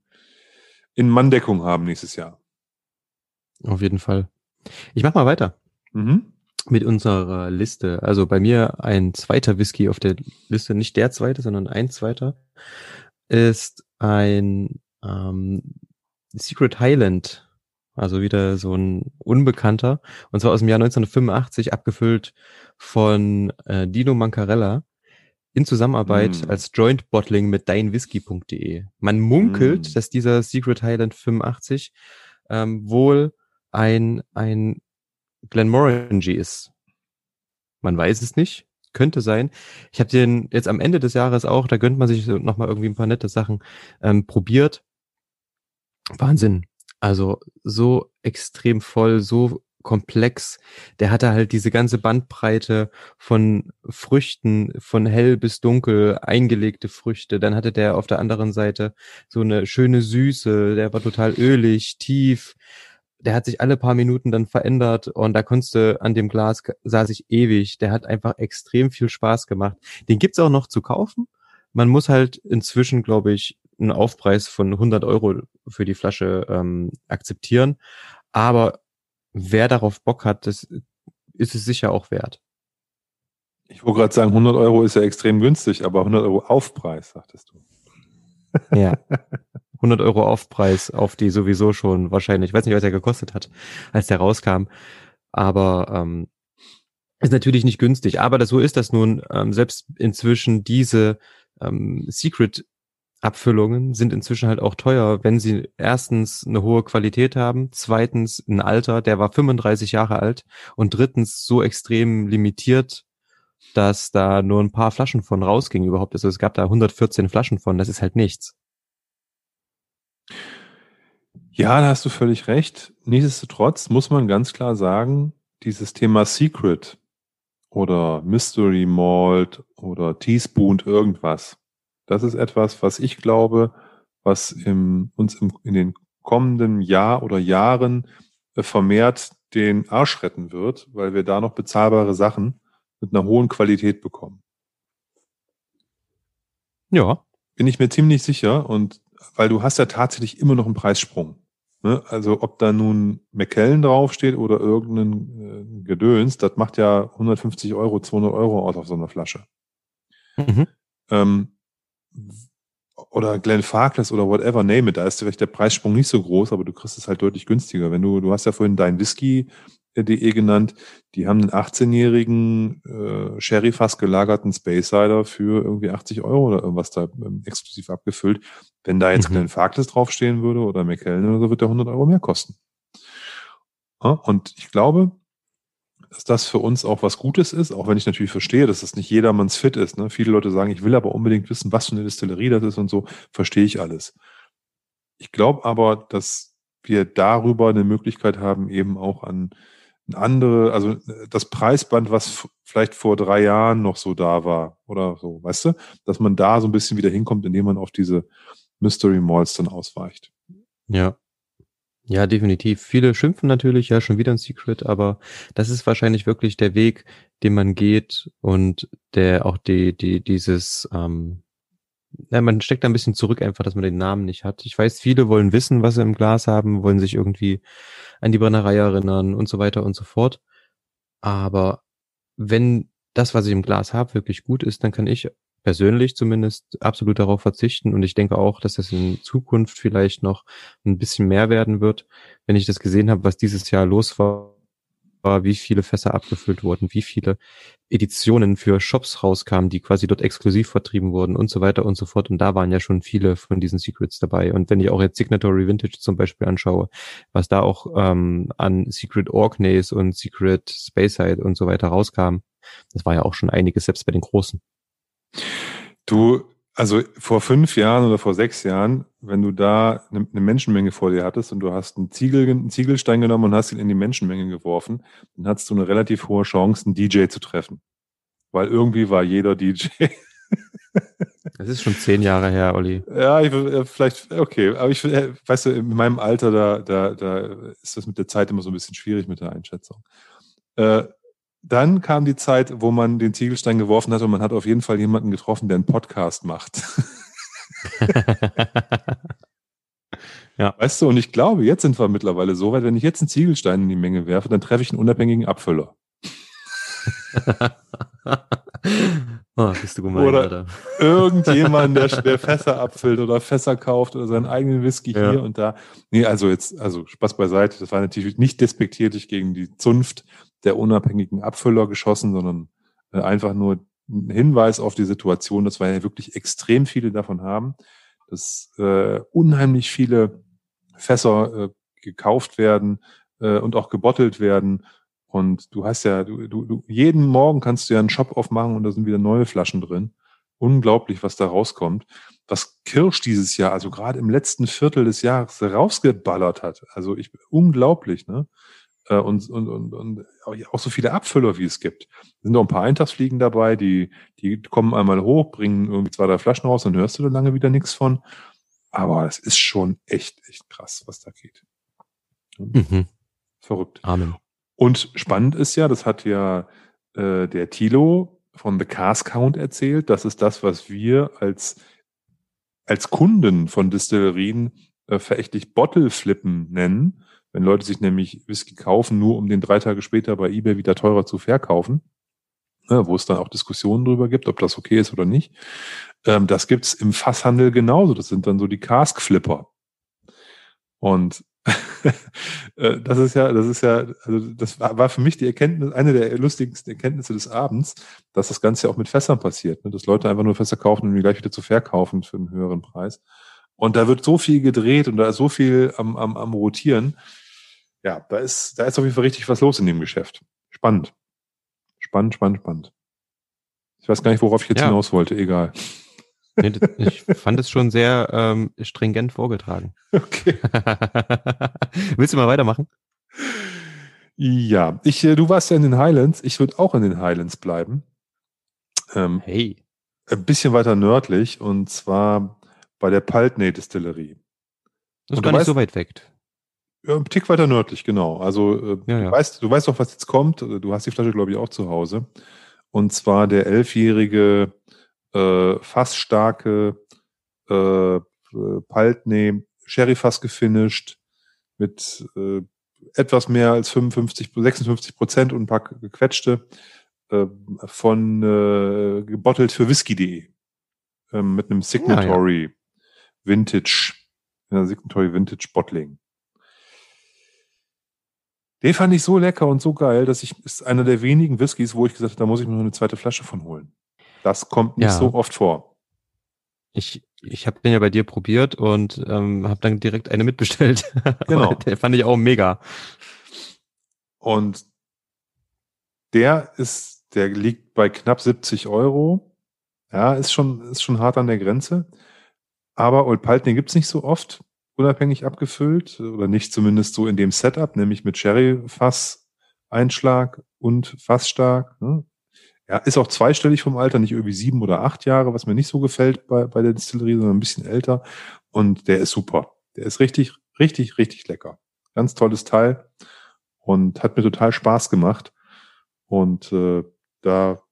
in Manndeckung haben nächstes Jahr. Auf jeden Fall. Ich mach mal weiter. Mhm. Mit unserer Liste. Also bei mir ein zweiter Whisky auf der Liste, nicht der zweite, sondern ein zweiter, ist ein ähm, Secret Highland. Also wieder so ein Unbekannter. Und zwar aus dem Jahr 1985, abgefüllt von äh, Dino Mancarella in Zusammenarbeit mm. als Joint Bottling mit deinwhisky.de. Man munkelt, mm. dass dieser Secret Highland 85 ähm, wohl ein, ein Glenmorangie ist. Man weiß es nicht. Könnte sein. Ich habe den jetzt am Ende des Jahres auch, da gönnt man sich nochmal irgendwie ein paar nette Sachen ähm, probiert. Wahnsinn. Also so extrem voll, so komplex. Der hatte halt diese ganze Bandbreite von Früchten, von hell bis dunkel, eingelegte Früchte. Dann hatte der auf der anderen Seite so eine schöne Süße, der war total ölig, tief. Der hat sich alle paar Minuten dann verändert und da konntest an dem Glas, saß ich ewig. Der hat einfach extrem viel Spaß gemacht. Den gibt's auch noch zu kaufen. Man muss halt inzwischen, glaube ich, einen Aufpreis von 100 Euro für die Flasche ähm, akzeptieren. Aber wer darauf Bock hat, das ist es sicher auch wert. Ich wollte gerade sagen, 100 Euro ist ja extrem günstig, aber 100 Euro Aufpreis, sagtest du. Ja. 100 Euro Aufpreis auf die sowieso schon wahrscheinlich, ich weiß nicht, was er gekostet hat, als der rauskam, aber ähm, ist natürlich nicht günstig. Aber das, so ist das nun. Ähm, selbst inzwischen diese ähm, Secret Abfüllungen sind inzwischen halt auch teuer, wenn sie erstens eine hohe Qualität haben, zweitens ein Alter, der war 35 Jahre alt und drittens so extrem limitiert dass da nur ein paar Flaschen von rausgingen überhaupt. Also es gab da 114 Flaschen von, das ist halt nichts. Ja, da hast du völlig recht. Nichtsdestotrotz muss man ganz klar sagen, dieses Thema Secret oder Mystery Malt oder Teaspoon irgendwas, das ist etwas, was ich glaube, was im, uns im, in den kommenden Jahr oder Jahren äh, vermehrt den Arsch retten wird, weil wir da noch bezahlbare Sachen mit einer hohen Qualität bekommen. Ja. Bin ich mir ziemlich sicher und weil du hast ja tatsächlich immer noch einen Preissprung. Ne? Also ob da nun McKellen draufsteht oder irgendein äh, Gedöns, das macht ja 150 Euro, 200 Euro aus auf so einer Flasche. Mhm. Ähm, oder Glenn Farkless oder whatever, name it, da ist vielleicht der Preissprung nicht so groß, aber du kriegst es halt deutlich günstiger. Wenn du, du hast ja vorhin dein Whisky.de genannt, die haben einen 18-jährigen äh, Sherry-Fass gelagerten Space Cider für irgendwie 80 Euro oder irgendwas da ähm, exklusiv abgefüllt. Wenn da jetzt mhm. Glenn Farkless draufstehen würde oder McKellen oder so, wird der 100 Euro mehr kosten. Ja, und ich glaube, dass das für uns auch was Gutes ist, auch wenn ich natürlich verstehe, dass das nicht jedermanns Fit ist. Ne? Viele Leute sagen, ich will aber unbedingt wissen, was für eine Distillerie das ist und so, verstehe ich alles. Ich glaube aber, dass wir darüber eine Möglichkeit haben, eben auch an andere, also das Preisband, was vielleicht vor drei Jahren noch so da war oder so, weißt du, dass man da so ein bisschen wieder hinkommt, indem man auf diese Mystery Malls dann ausweicht. Ja, ja, definitiv. Viele schimpfen natürlich, ja, schon wieder ein Secret, aber das ist wahrscheinlich wirklich der Weg, den man geht und der auch die, die, dieses, ähm, ja, man steckt da ein bisschen zurück einfach, dass man den Namen nicht hat. Ich weiß, viele wollen wissen, was sie im Glas haben, wollen sich irgendwie an die Brennerei erinnern und so weiter und so fort. Aber wenn das, was ich im Glas habe, wirklich gut ist, dann kann ich persönlich zumindest absolut darauf verzichten. Und ich denke auch, dass das in Zukunft vielleicht noch ein bisschen mehr werden wird, wenn ich das gesehen habe, was dieses Jahr los war, wie viele Fässer abgefüllt wurden, wie viele Editionen für Shops rauskamen, die quasi dort exklusiv vertrieben wurden und so weiter und so fort. Und da waren ja schon viele von diesen Secrets dabei. Und wenn ich auch jetzt Signatory Vintage zum Beispiel anschaue, was da auch ähm, an Secret Orkneys und Secret Spaceside und so weiter rauskam, das war ja auch schon einiges, selbst bei den Großen. Du, also vor fünf Jahren oder vor sechs Jahren, wenn du da eine, eine Menschenmenge vor dir hattest und du hast einen, Ziegel, einen Ziegelstein genommen und hast ihn in die Menschenmenge geworfen, dann hattest du eine relativ hohe Chance, einen DJ zu treffen. Weil irgendwie war jeder DJ. Das ist schon zehn Jahre her, Olli. Ja, ich, vielleicht, okay, aber ich, äh, weißt du, in meinem Alter, da, da, da ist das mit der Zeit immer so ein bisschen schwierig mit der Einschätzung. Äh, dann kam die Zeit, wo man den Ziegelstein geworfen hat und man hat auf jeden Fall jemanden getroffen, der einen Podcast macht. ja. Weißt du, und ich glaube, jetzt sind wir mittlerweile so weit, wenn ich jetzt einen Ziegelstein in die Menge werfe, dann treffe ich einen unabhängigen Abfüller. oh, bist du gemein, oder Alter. irgendjemand, der, der Fässer abfüllt oder Fässer kauft oder seinen eigenen Whisky ja. hier und da. Nee, also jetzt, also Spaß beiseite. Das war natürlich nicht despektierlich gegen die Zunft der unabhängigen Abfüller geschossen, sondern äh, einfach nur ein Hinweis auf die Situation, dass wir ja wirklich extrem viele davon haben, dass äh, unheimlich viele Fässer äh, gekauft werden äh, und auch gebottelt werden. Und du hast ja, du, du, du, jeden Morgen kannst du ja einen Shop aufmachen und da sind wieder neue Flaschen drin. Unglaublich, was da rauskommt. Was Kirsch dieses Jahr, also gerade im letzten Viertel des Jahres, rausgeballert hat. Also ich unglaublich, ne? Äh, und, und, und, und auch so viele Abfüller, wie es gibt. Es sind noch ein paar Eintagsfliegen dabei, die, die kommen einmal hoch, bringen irgendwie zwei, drei Flaschen raus, dann hörst du da lange wieder nichts von. Aber es ist schon echt, echt krass, was da geht. Mhm. Verrückt. Amen. Und spannend ist ja, das hat ja äh, der Tilo von The Cars Count erzählt. Das ist das, was wir als, als Kunden von Distillerien äh, verächtlich Bottle Flippen nennen. Wenn Leute sich nämlich Whisky kaufen, nur um den drei Tage später bei eBay wieder teurer zu verkaufen, ne, wo es dann auch Diskussionen drüber gibt, ob das okay ist oder nicht. Ähm, das gibt's im Fasshandel genauso. Das sind dann so die Cask-Flipper. Und äh, das ist ja, das ist ja, also das war für mich die Erkenntnis, eine der lustigsten Erkenntnisse des Abends, dass das Ganze auch mit Fässern passiert, ne? dass Leute einfach nur Fässer kaufen, um die gleich wieder zu verkaufen für einen höheren Preis. Und da wird so viel gedreht und da ist so viel am, am, am Rotieren, ja, da ist, da ist auf jeden Fall richtig was los in dem Geschäft. Spannend. Spannend, spannend, spannend. Ich weiß gar nicht, worauf ich jetzt ja. hinaus wollte, egal. Nee, ich fand es schon sehr ähm, stringent vorgetragen. Okay. Willst du mal weitermachen? Ja, ich, äh, du warst ja in den Highlands. Ich würde auch in den Highlands bleiben. Ähm, hey. Ein bisschen weiter nördlich und zwar bei der Paltney Distillerie. Das ist gar nicht weißt, so weit weg. Ja, ein Tick weiter nördlich, genau. Also äh, ja, ja. Du, weißt, du weißt auch, was jetzt kommt. Du hast die Flasche, glaube ich, auch zu Hause. Und zwar der elfjährige äh, fassstarke äh, Paltney Sherry-Fass gefinisht mit äh, etwas mehr als 55, 56 Prozent und ein paar gequetschte äh, von äh, gebottelt für whisky.de äh, mit einem Signatory ja, ja. Vintage, einer Signatory Vintage Bottling. Den fand ich so lecker und so geil, dass ich, ist einer der wenigen Whiskys, wo ich gesagt habe, da muss ich mir noch eine zweite Flasche von holen. Das kommt nicht ja. so oft vor. Ich, ich habe den ja bei dir probiert und ähm, habe dann direkt eine mitbestellt. Genau. der fand ich auch mega. Und der ist, der liegt bei knapp 70 Euro. Ja, ist schon, ist schon hart an der Grenze. Aber Old Paltney gibt's nicht so oft unabhängig abgefüllt oder nicht zumindest so in dem Setup, nämlich mit Sherry-Fass-Einschlag und Fassstark. Ne? Ja, ist auch zweistellig vom Alter, nicht irgendwie sieben oder acht Jahre, was mir nicht so gefällt bei, bei der Distillerie, sondern ein bisschen älter. Und der ist super. Der ist richtig, richtig, richtig lecker. Ganz tolles Teil und hat mir total Spaß gemacht. Und äh, da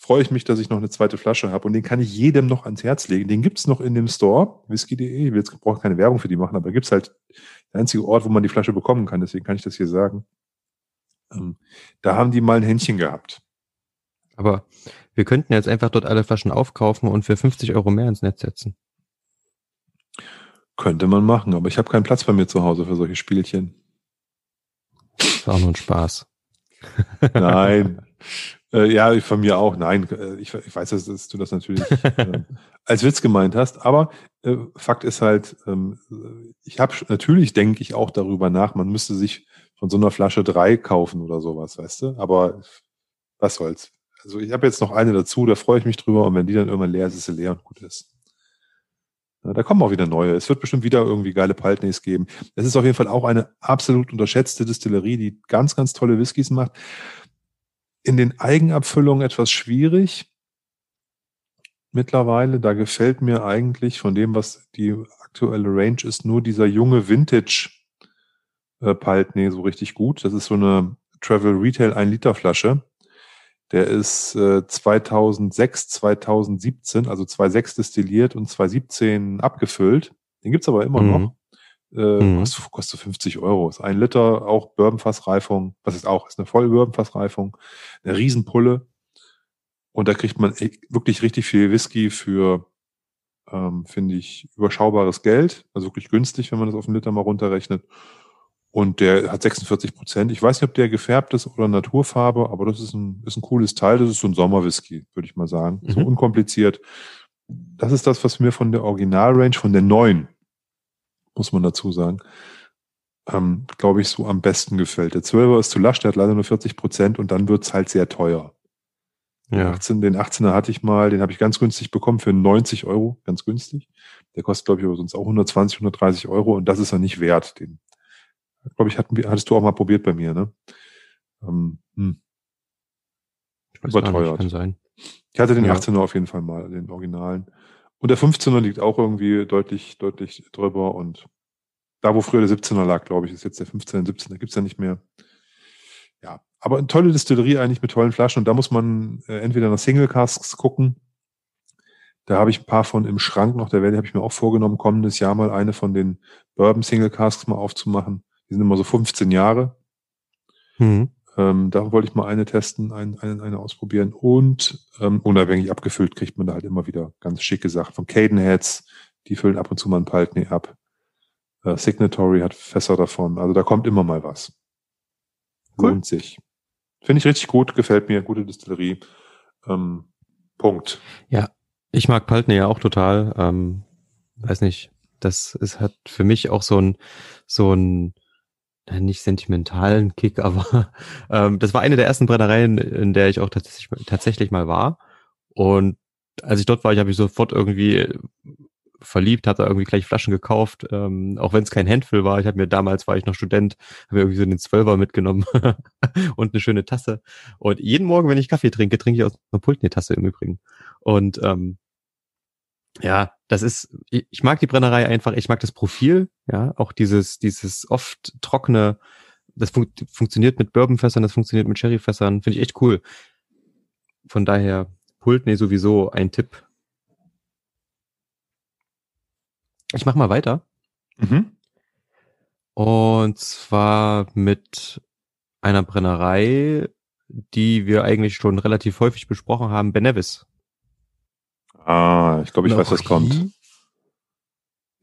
freue ich mich, dass ich noch eine zweite Flasche habe und den kann ich jedem noch ans Herz legen. Den gibt's noch in dem Store, whisky.de. Ich will jetzt brauche keine Werbung für die machen, aber gibt's halt der einzige Ort, wo man die Flasche bekommen kann. Deswegen kann ich das hier sagen. Ähm, da haben die mal ein Händchen gehabt. Aber wir könnten jetzt einfach dort alle Flaschen aufkaufen und für 50 Euro mehr ins Netz setzen. Könnte man machen, aber ich habe keinen Platz bei mir zu Hause für solche Spielchen. Das ist auch nur ein Spaß. Nein. Äh, ja, von mir auch. Nein, äh, ich, ich weiß, dass, dass, du das natürlich äh, als Witz gemeint hast. Aber äh, Fakt ist halt, ähm, ich habe natürlich denke ich auch darüber nach, man müsste sich von so einer Flasche drei kaufen oder sowas, weißt du? Aber was soll's. Also ich habe jetzt noch eine dazu, da freue ich mich drüber und wenn die dann irgendwann leer ist, ist sie leer und gut ist. Ja, da kommen auch wieder neue. Es wird bestimmt wieder irgendwie geile Paltneys geben. Es ist auf jeden Fall auch eine absolut unterschätzte Distillerie, die ganz, ganz tolle Whiskys macht. In den Eigenabfüllungen etwas schwierig. Mittlerweile, da gefällt mir eigentlich von dem, was die aktuelle Range ist, nur dieser junge Vintage äh, Paltney so richtig gut. Das ist so eine Travel Retail 1 Liter Flasche. Der ist äh, 2006, 2017, also 2006 destilliert und 2017 abgefüllt. Den gibt's aber immer mhm. noch. Äh, mhm. kostet, kostet 50 Euro. Ist ein Liter, auch Bourbonfassreifung. Was ist auch? Ist eine volle Bourbonfassreifung. Eine Riesenpulle. Und da kriegt man wirklich richtig viel Whisky für, ähm, finde ich, überschaubares Geld. Also wirklich günstig, wenn man das auf einen Liter mal runterrechnet. Und der hat 46 Prozent. Ich weiß nicht, ob der gefärbt ist oder Naturfarbe, aber das ist ein, ist ein cooles Teil. Das ist so ein Sommerwhisky, würde ich mal sagen. Mhm. So unkompliziert. Das ist das, was mir von der Originalrange, von der neuen, muss man dazu sagen, ähm, glaube ich, so am besten gefällt. Der 12er ist zu lasch, der hat leider nur 40 Prozent und dann wird's halt sehr teuer. Ja. Den, 18, den 18er hatte ich mal, den habe ich ganz günstig bekommen für 90 Euro, ganz günstig. Der kostet, glaube ich, aber sonst auch 120, 130 Euro und das ist er nicht wert. Den glaube ich, hatten hattest du auch mal probiert bei mir, ne? Ähm, hm. Überteuert. Nicht, kann sein. Ich hatte den ja. 18er auf jeden Fall mal, den Originalen. Und der 15er liegt auch irgendwie deutlich, deutlich drüber. Und da, wo früher der 17er lag, glaube ich, ist jetzt der 15er, 17er, gibt's ja nicht mehr. Ja, aber eine tolle Distillerie eigentlich mit tollen Flaschen. Und da muss man äh, entweder nach Single Casks gucken. Da habe ich ein paar von im Schrank noch. Der werde habe ich mir auch vorgenommen, kommendes Jahr mal eine von den Bourbon Single Casks mal aufzumachen. Die sind immer so 15 Jahre. Mhm. Ähm, da wollte ich mal eine testen, ein, eine, eine ausprobieren. Und ähm, unabhängig abgefüllt kriegt man da halt immer wieder ganz schicke Sachen. Von Cadenheads, die füllen ab und zu mal ein Paltney ab. Äh, Signatory hat Fässer davon. Also da kommt immer mal was. Cool. Lohnt sich. Finde ich richtig gut, gefällt mir, gute Distillerie. Ähm, Punkt. Ja, ich mag Paltney ja auch total. Ähm, weiß nicht, das ist, hat für mich auch so ein, so ein nicht sentimentalen Kick, aber ähm, das war eine der ersten Brennereien, in der ich auch tatsächlich, tatsächlich mal war. Und als ich dort war, ich habe mich sofort irgendwie verliebt, habe da irgendwie gleich Flaschen gekauft, ähm, auch wenn es kein Handfill war. Ich habe mir damals, war ich noch Student, habe mir irgendwie so einen Zwölfer mitgenommen und eine schöne Tasse. Und jeden Morgen, wenn ich Kaffee trinke, trinke ich aus einer Pult eine Tasse im Übrigen. Und ähm, ja, das ist, ich, ich mag die Brennerei einfach, ich mag das Profil, ja, auch dieses, dieses oft trockene, das fun funktioniert mit Bourbonfässern, das funktioniert mit Sherryfässern, finde ich echt cool. Von daher, Pultney sowieso ein Tipp, Ich mach mal weiter. Mhm. Und zwar mit einer Brennerei, die wir eigentlich schon relativ häufig besprochen haben, Benevis. Ah, ich glaube, ich weiß, was kommt.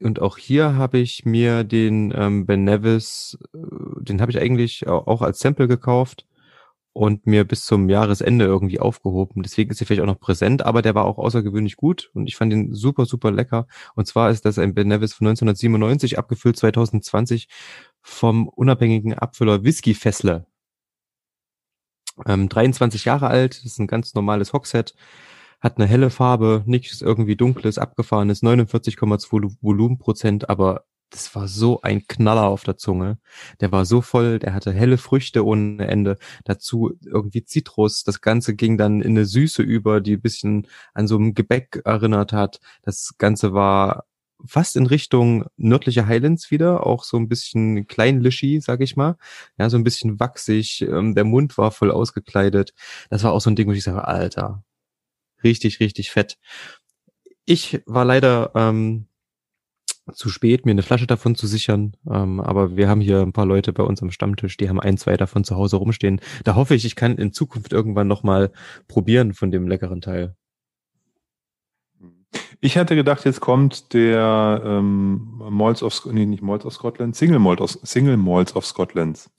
Und auch hier habe ich mir den ähm, Benevis, äh, den habe ich eigentlich auch als Sample gekauft und mir bis zum Jahresende irgendwie aufgehoben. Deswegen ist er vielleicht auch noch präsent, aber der war auch außergewöhnlich gut und ich fand ihn super, super lecker. Und zwar ist das ein Ben Nevis von 1997, abgefüllt 2020 vom unabhängigen Abfüller Whisky Fessler. Ähm, 23 Jahre alt, ist ein ganz normales Hockset, hat eine helle Farbe, nichts irgendwie dunkles, abgefahrenes, 49,2 Volumenprozent, aber das war so ein Knaller auf der Zunge. Der war so voll, der hatte helle Früchte ohne Ende. Dazu irgendwie Zitrus. Das Ganze ging dann in eine Süße über, die ein bisschen an so ein Gebäck erinnert hat. Das Ganze war fast in Richtung nördliche Highlands wieder, auch so ein bisschen kleinlischi, sag ich mal. Ja, so ein bisschen wachsig. Ähm, der Mund war voll ausgekleidet. Das war auch so ein Ding, wo ich sage, Alter, richtig, richtig fett. Ich war leider ähm, zu spät, mir eine Flasche davon zu sichern. Ähm, aber wir haben hier ein paar Leute bei uns am Stammtisch, die haben ein, zwei davon zu Hause rumstehen. Da hoffe ich, ich kann in Zukunft irgendwann nochmal probieren von dem leckeren Teil. Ich hatte gedacht, jetzt kommt der ähm, Malts of nee, nicht Malts of Scotland, Single Malt of, Single Malts of Scotland,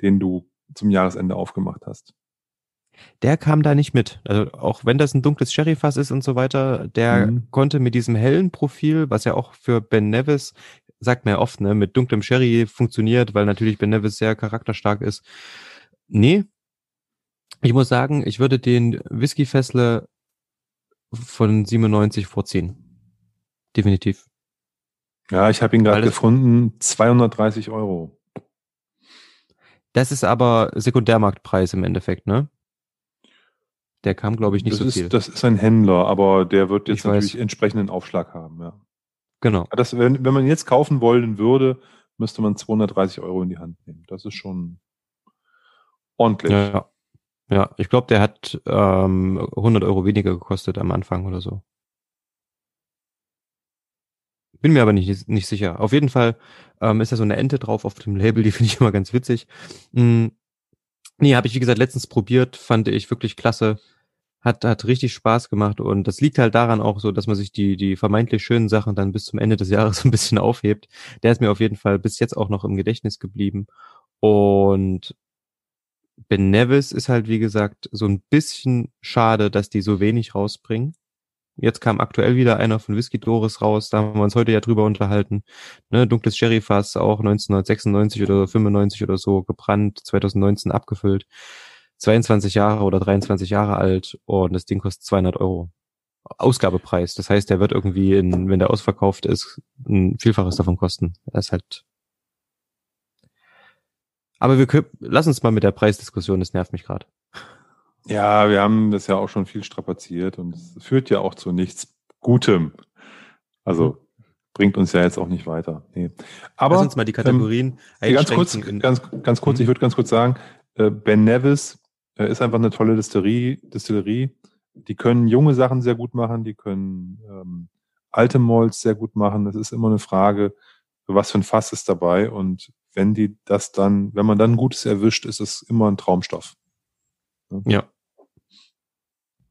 den du zum Jahresende aufgemacht hast der kam da nicht mit. Also auch wenn das ein dunkles Sherryfass ist und so weiter, der mhm. konnte mit diesem hellen Profil, was ja auch für Ben Nevis, sagt man ja oft, ne, mit dunklem Sherry funktioniert, weil natürlich Ben Nevis sehr charakterstark ist. Nee. Ich muss sagen, ich würde den Whisky Fessle von 97 vorziehen. Definitiv. Ja, ich habe ihn gerade gefunden, 230 Euro. Das ist aber Sekundärmarktpreis im Endeffekt, ne? Der kam, glaube ich, nicht das so ist, viel. Das ist ein Händler, aber der wird jetzt ich natürlich weiß. entsprechenden Aufschlag haben, ja. Genau. Das, wenn, wenn man jetzt kaufen wollen würde, müsste man 230 Euro in die Hand nehmen. Das ist schon ordentlich. Ja, ja. ich glaube, der hat ähm, 100 Euro weniger gekostet am Anfang oder so. Bin mir aber nicht, nicht sicher. Auf jeden Fall ähm, ist da so eine Ente drauf auf dem Label, die finde ich immer ganz witzig. Hm, Nee, habe ich wie gesagt letztens probiert, fand ich wirklich klasse. Hat, hat richtig Spaß gemacht und das liegt halt daran auch so, dass man sich die, die vermeintlich schönen Sachen dann bis zum Ende des Jahres ein bisschen aufhebt. Der ist mir auf jeden Fall bis jetzt auch noch im Gedächtnis geblieben. Und Ben Nevis ist halt, wie gesagt, so ein bisschen schade, dass die so wenig rausbringen. Jetzt kam aktuell wieder einer von Whisky Doris raus, da haben wir uns heute ja drüber unterhalten. Ne, dunkles Sherryfass, auch 1996 oder 95 oder so gebrannt, 2019 abgefüllt. 22 Jahre oder 23 Jahre alt und das Ding kostet 200 Euro. Ausgabepreis. Das heißt, der wird irgendwie, in, wenn der ausverkauft ist, ein Vielfaches davon kosten. Das ist halt. Aber wir lass uns mal mit der Preisdiskussion, das nervt mich gerade. Ja, wir haben das ja auch schon viel strapaziert und es führt ja auch zu nichts Gutem. Also mhm. bringt uns ja jetzt auch nicht weiter. Nee. Aber Lass uns mal die Kategorien ähm, ganz kurz, ganz, ganz kurz, mhm. ich würde ganz kurz sagen, äh, Ben Nevis äh, ist einfach eine tolle Distillerie, Distillerie. Die können junge Sachen sehr gut machen, die können ähm, alte Malls sehr gut machen. Das ist immer eine Frage, was für ein Fass ist dabei und wenn die das dann, wenn man dann Gutes erwischt, ist es immer ein Traumstoff. Ne? Ja.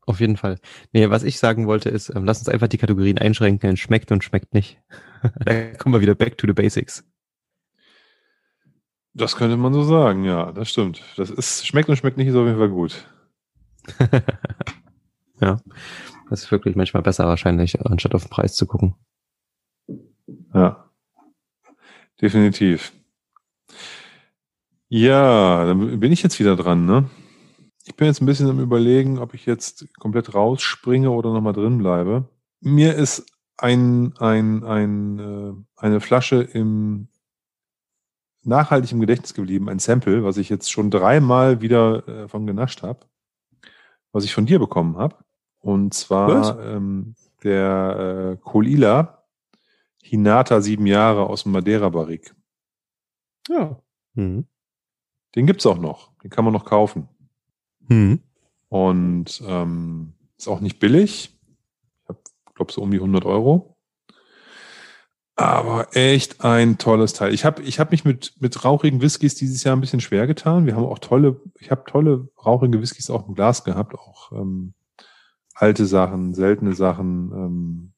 Auf jeden Fall. Nee, was ich sagen wollte ist, ähm, lass uns einfach die Kategorien einschränken, schmeckt und schmeckt nicht. da kommen wir wieder back to the basics. Das könnte man so sagen, ja, das stimmt. Das ist, schmeckt und schmeckt nicht, ist auf jeden Fall gut. ja, das ist wirklich manchmal besser wahrscheinlich, anstatt auf den Preis zu gucken. Ja, definitiv. Ja, dann bin ich jetzt wieder dran, ne? Ich bin jetzt ein bisschen am überlegen, ob ich jetzt komplett rausspringe oder nochmal drin bleibe. Mir ist ein, ein, ein, äh, eine Flasche im nachhaltig im Gedächtnis geblieben, ein Sample, was ich jetzt schon dreimal wieder äh, von genascht habe, was ich von dir bekommen habe. Und zwar ähm, der äh, Colila Hinata sieben Jahre aus dem Madeira-Barrik. Ja. Mhm. Den gibt's auch noch. Den kann man noch kaufen. Mhm. Und ähm, ist auch nicht billig. Ich glaube so um die 100 Euro. Aber echt ein tolles Teil. Ich habe ich hab mich mit, mit rauchigen Whiskys dieses Jahr ein bisschen schwer getan. Wir haben auch tolle, ich habe tolle rauchige Whiskys auch im Glas gehabt, auch ähm, alte Sachen, seltene Sachen, ähm,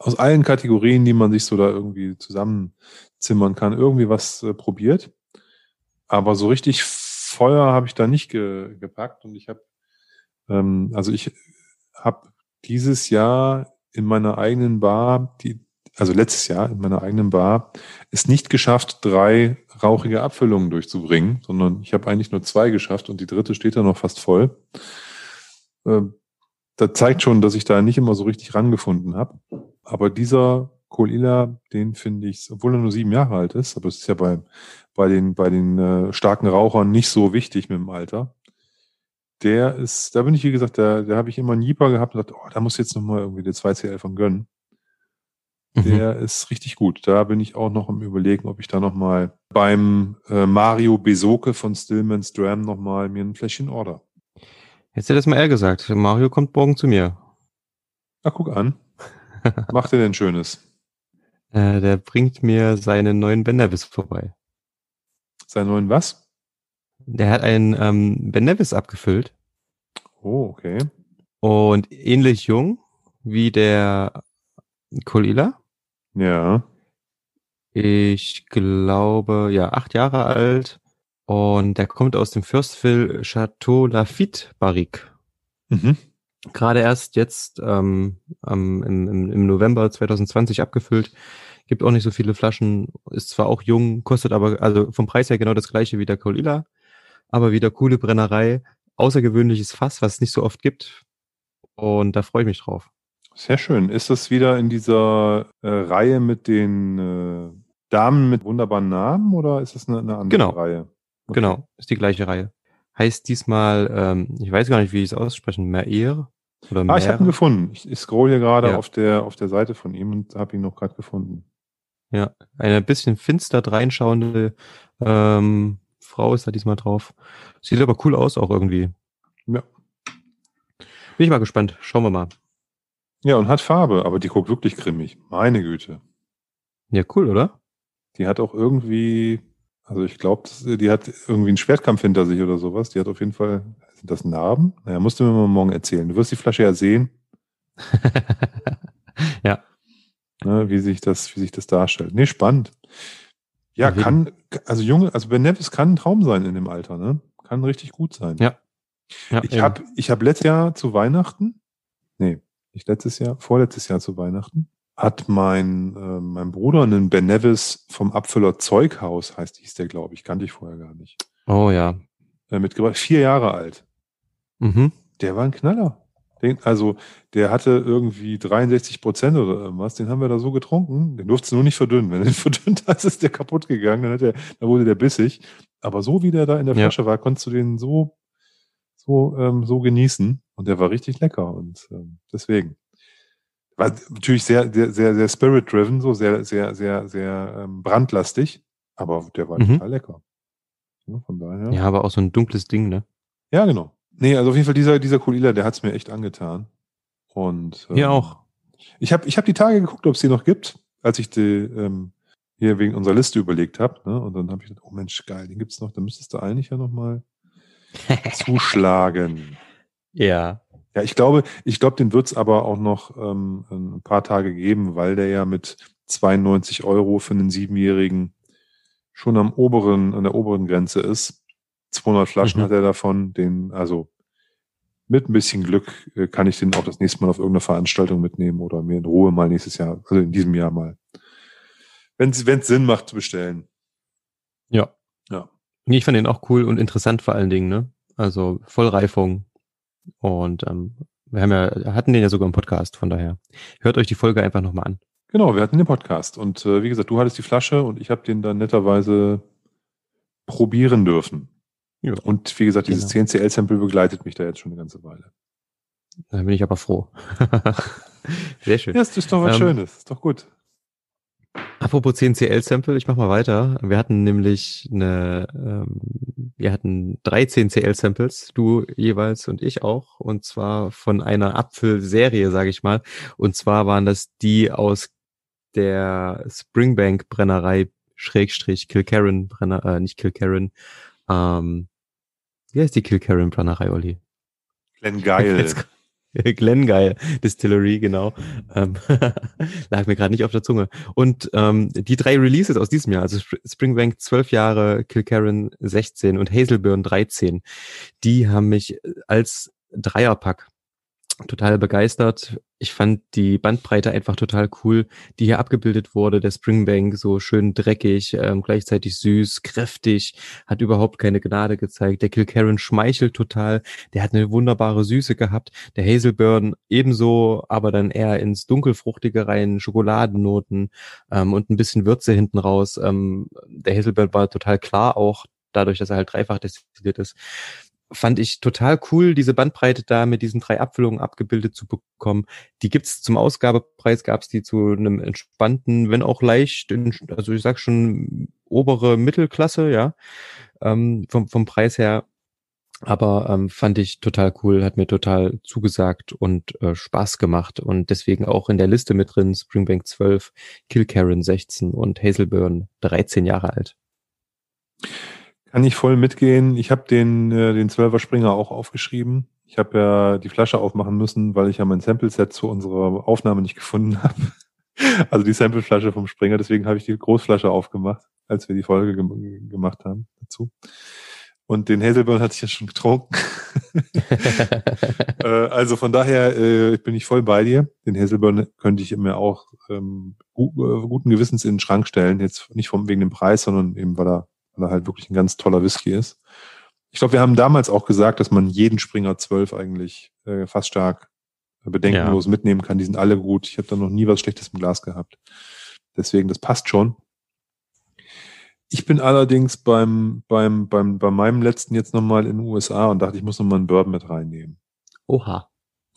aus allen Kategorien, die man sich so da irgendwie zusammenzimmern kann, irgendwie was äh, probiert. Aber so richtig Feuer habe ich da nicht ge gepackt und ich habe, ähm, also ich habe dieses Jahr in meiner eigenen Bar die also letztes Jahr in meiner eigenen Bar, es nicht geschafft, drei rauchige Abfüllungen durchzubringen, sondern ich habe eigentlich nur zwei geschafft und die dritte steht da noch fast voll. Ähm, das zeigt schon, dass ich da nicht immer so richtig rangefunden habe. Aber dieser Kolila, den finde ich, obwohl er nur sieben Jahre alt ist, aber es ist ja bei, bei den, bei den äh, starken Rauchern nicht so wichtig mit dem Alter. Der ist, da bin ich, wie gesagt, da, da habe ich immer einen Jeeper gehabt und dachte, oh, da muss jetzt nochmal irgendwie der 2CL von gönnen. Mhm. Der ist richtig gut. Da bin ich auch noch im Überlegen, ob ich da nochmal beim äh, Mario Besoke von Stillman's Dram nochmal mir ein Fläschchen order. Jetzt hätte es mal er gesagt. Mario kommt morgen zu mir. Ach, guck an. Macht er denn Schönes? Äh, der bringt mir seinen neuen Ben Nevis vorbei. Seinen neuen was? Der hat einen ähm, Ben Nevis abgefüllt. Oh, okay. Und ähnlich jung wie der Kolila. Ja. Ich glaube, ja, acht Jahre alt. Und der kommt aus dem Fürstville Chateau Lafitte Barrique. Mhm. Gerade erst jetzt ähm, im, im, im November 2020 abgefüllt. Gibt auch nicht so viele Flaschen. Ist zwar auch jung, kostet aber also vom Preis her genau das gleiche wie der Colilla. Aber wieder coole Brennerei. Außergewöhnliches Fass, was es nicht so oft gibt. Und da freue ich mich drauf. Sehr schön. Ist das wieder in dieser äh, Reihe mit den äh, Damen mit wunderbaren Namen oder ist das eine, eine andere genau. Reihe? Okay. Genau, ist die gleiche Reihe. Heißt diesmal, ähm, ich weiß gar nicht, wie ich es aussprechen, Meir oder Ah, ich habe ihn gefunden. Ich, ich scroll hier gerade ja. auf der auf der Seite von ihm und habe ihn noch gerade gefunden. Ja, eine bisschen finster dreinschauende ähm, Frau ist da diesmal drauf. Sieht aber cool aus auch irgendwie. Ja. Bin ich mal gespannt. Schauen wir mal. Ja, und hat Farbe, aber die guckt wirklich grimmig. Meine Güte. Ja, cool, oder? Die hat auch irgendwie, also ich glaube, die hat irgendwie einen Schwertkampf hinter sich oder sowas. Die hat auf jeden Fall, sind das Narben? Naja, musst du mir mal morgen erzählen. Du wirst die Flasche ja sehen. ja. Ne, wie sich das, wie sich das darstellt. Nee, spannend. Ja, ja kann, also Junge, also Ben Nevis kann ein Traum sein in dem Alter, ne? Kann richtig gut sein. Ja. ja ich habe ich hab letztes Jahr zu Weihnachten, nee, nicht letztes Jahr, vorletztes Jahr zu Weihnachten, hat mein, äh, mein Bruder einen Ben Nevis vom Abfüller Zeughaus, heißt hieß der, glaube ich, kannte ich vorher gar nicht. Oh ja. Äh, mitgebracht, vier Jahre alt. Mhm. Der war ein Knaller. Den, also, der hatte irgendwie 63 Prozent oder irgendwas. Den haben wir da so getrunken. Den durfte nur nicht verdünnen. Wenn du den verdünnt hast, ist der kaputt gegangen. Dann, hat der, dann wurde der bissig. Aber so wie der da in der Flasche ja. war, konntest du den so, so, ähm, so genießen. Und der war richtig lecker und ähm, deswegen. War natürlich sehr, sehr, sehr, sehr spirit-driven, so sehr, sehr, sehr, sehr ähm, brandlastig, aber der war mhm. total lecker. Ja, von daher. Ja, aber auch so ein dunkles Ding, ne? Ja, genau. Nee, also auf jeden Fall dieser, dieser Kulila, der hat's mir echt angetan. Und ähm, hier auch. Ich habe ich hab die Tage geguckt, ob es die noch gibt, als ich die ähm, hier wegen unserer Liste überlegt habe. Ne? Und dann habe ich gedacht, oh Mensch, geil, den gibt's noch, da müsstest du eigentlich ja noch mal zuschlagen. Ja. Ja, ich glaube, ich glaube, den wird's aber auch noch ähm, ein paar Tage geben, weil der ja mit 92 Euro für einen Siebenjährigen schon am oberen, an der oberen Grenze ist. 200 Flaschen mhm. hat er davon, den, also mit ein bisschen Glück äh, kann ich den auch das nächste Mal auf irgendeine Veranstaltung mitnehmen oder mir in Ruhe mal nächstes Jahr, also in diesem Jahr mal. Wenn es Sinn macht zu bestellen. Ja. Ja. Ich fand den auch cool und interessant vor allen Dingen, ne? Also Vollreifung. Und ähm, wir haben ja, hatten den ja sogar im Podcast, von daher. Hört euch die Folge einfach nochmal an. Genau, wir hatten den Podcast. Und äh, wie gesagt, du hattest die Flasche und ich habe den dann netterweise probieren dürfen. Ja. Und wie gesagt, dieses genau. 10CL-Sample begleitet mich da jetzt schon eine ganze Weile. Da bin ich aber froh. Sehr schön. Ja, das ist doch was ähm, Schönes. Ist doch gut. Apropos 10CL-Sample, ich mach mal weiter. Wir hatten nämlich eine, ähm, wir hatten drei 10CL-Samples, du jeweils und ich auch, und zwar von einer Apfelserie, sage ich mal. Und zwar waren das die aus der Springbank Brennerei Schrägstrich Kilkerran Brenner, äh, nicht Kilkerran, ähm, wie heißt die Kilkerran Brennerei, Olli? Glenn Geil. Glengeil Distillery, genau. Ähm, lag mir gerade nicht auf der Zunge. Und ähm, die drei Releases aus diesem Jahr, also Springbank 12 Jahre, Kilkerran 16 und Hazelburn 13, die haben mich als Dreierpack total begeistert. Ich fand die Bandbreite einfach total cool, die hier abgebildet wurde. Der Springbank so schön dreckig, ähm, gleichzeitig süß, kräftig, hat überhaupt keine Gnade gezeigt. Der Kilkerran schmeichelt total. Der hat eine wunderbare Süße gehabt. Der Hazelburn ebenso, aber dann eher ins dunkelfruchtige rein, Schokoladennoten ähm, und ein bisschen Würze hinten raus. Ähm, der Hazelburn war total klar auch dadurch, dass er halt dreifach destilliert ist fand ich total cool, diese Bandbreite da mit diesen drei Abfüllungen abgebildet zu bekommen. Die gibt's zum Ausgabepreis, gab's die zu einem entspannten, wenn auch leicht, also ich sag schon obere Mittelklasse, ja, ähm, vom, vom Preis her. Aber ähm, fand ich total cool, hat mir total zugesagt und äh, Spaß gemacht und deswegen auch in der Liste mit drin Springbank 12, Kilkerran 16 und Hazelburn 13 Jahre alt. Kann ich voll mitgehen. Ich habe den, äh, den 12er Springer auch aufgeschrieben. Ich habe ja die Flasche aufmachen müssen, weil ich ja mein Sample-Set zu unserer Aufnahme nicht gefunden habe. Also die Sample-Flasche vom Springer. Deswegen habe ich die Großflasche aufgemacht, als wir die Folge ge gemacht haben dazu. Und den Hazelburn hatte ich ja schon getrunken. äh, also von daher äh, bin ich voll bei dir. Den Hazelburn könnte ich mir auch ähm, gu äh, guten Gewissens in den Schrank stellen. Jetzt nicht vom, wegen dem Preis, sondern eben weil er weil er halt wirklich ein ganz toller Whisky ist. Ich glaube, wir haben damals auch gesagt, dass man jeden Springer 12 eigentlich äh, fast stark äh, bedenkenlos ja. mitnehmen kann. Die sind alle gut. Ich habe da noch nie was Schlechtes im Glas gehabt. Deswegen, das passt schon. Ich bin allerdings beim, beim, beim, bei meinem letzten jetzt nochmal in den USA und dachte, ich muss nochmal einen Bourbon mit reinnehmen. Oha.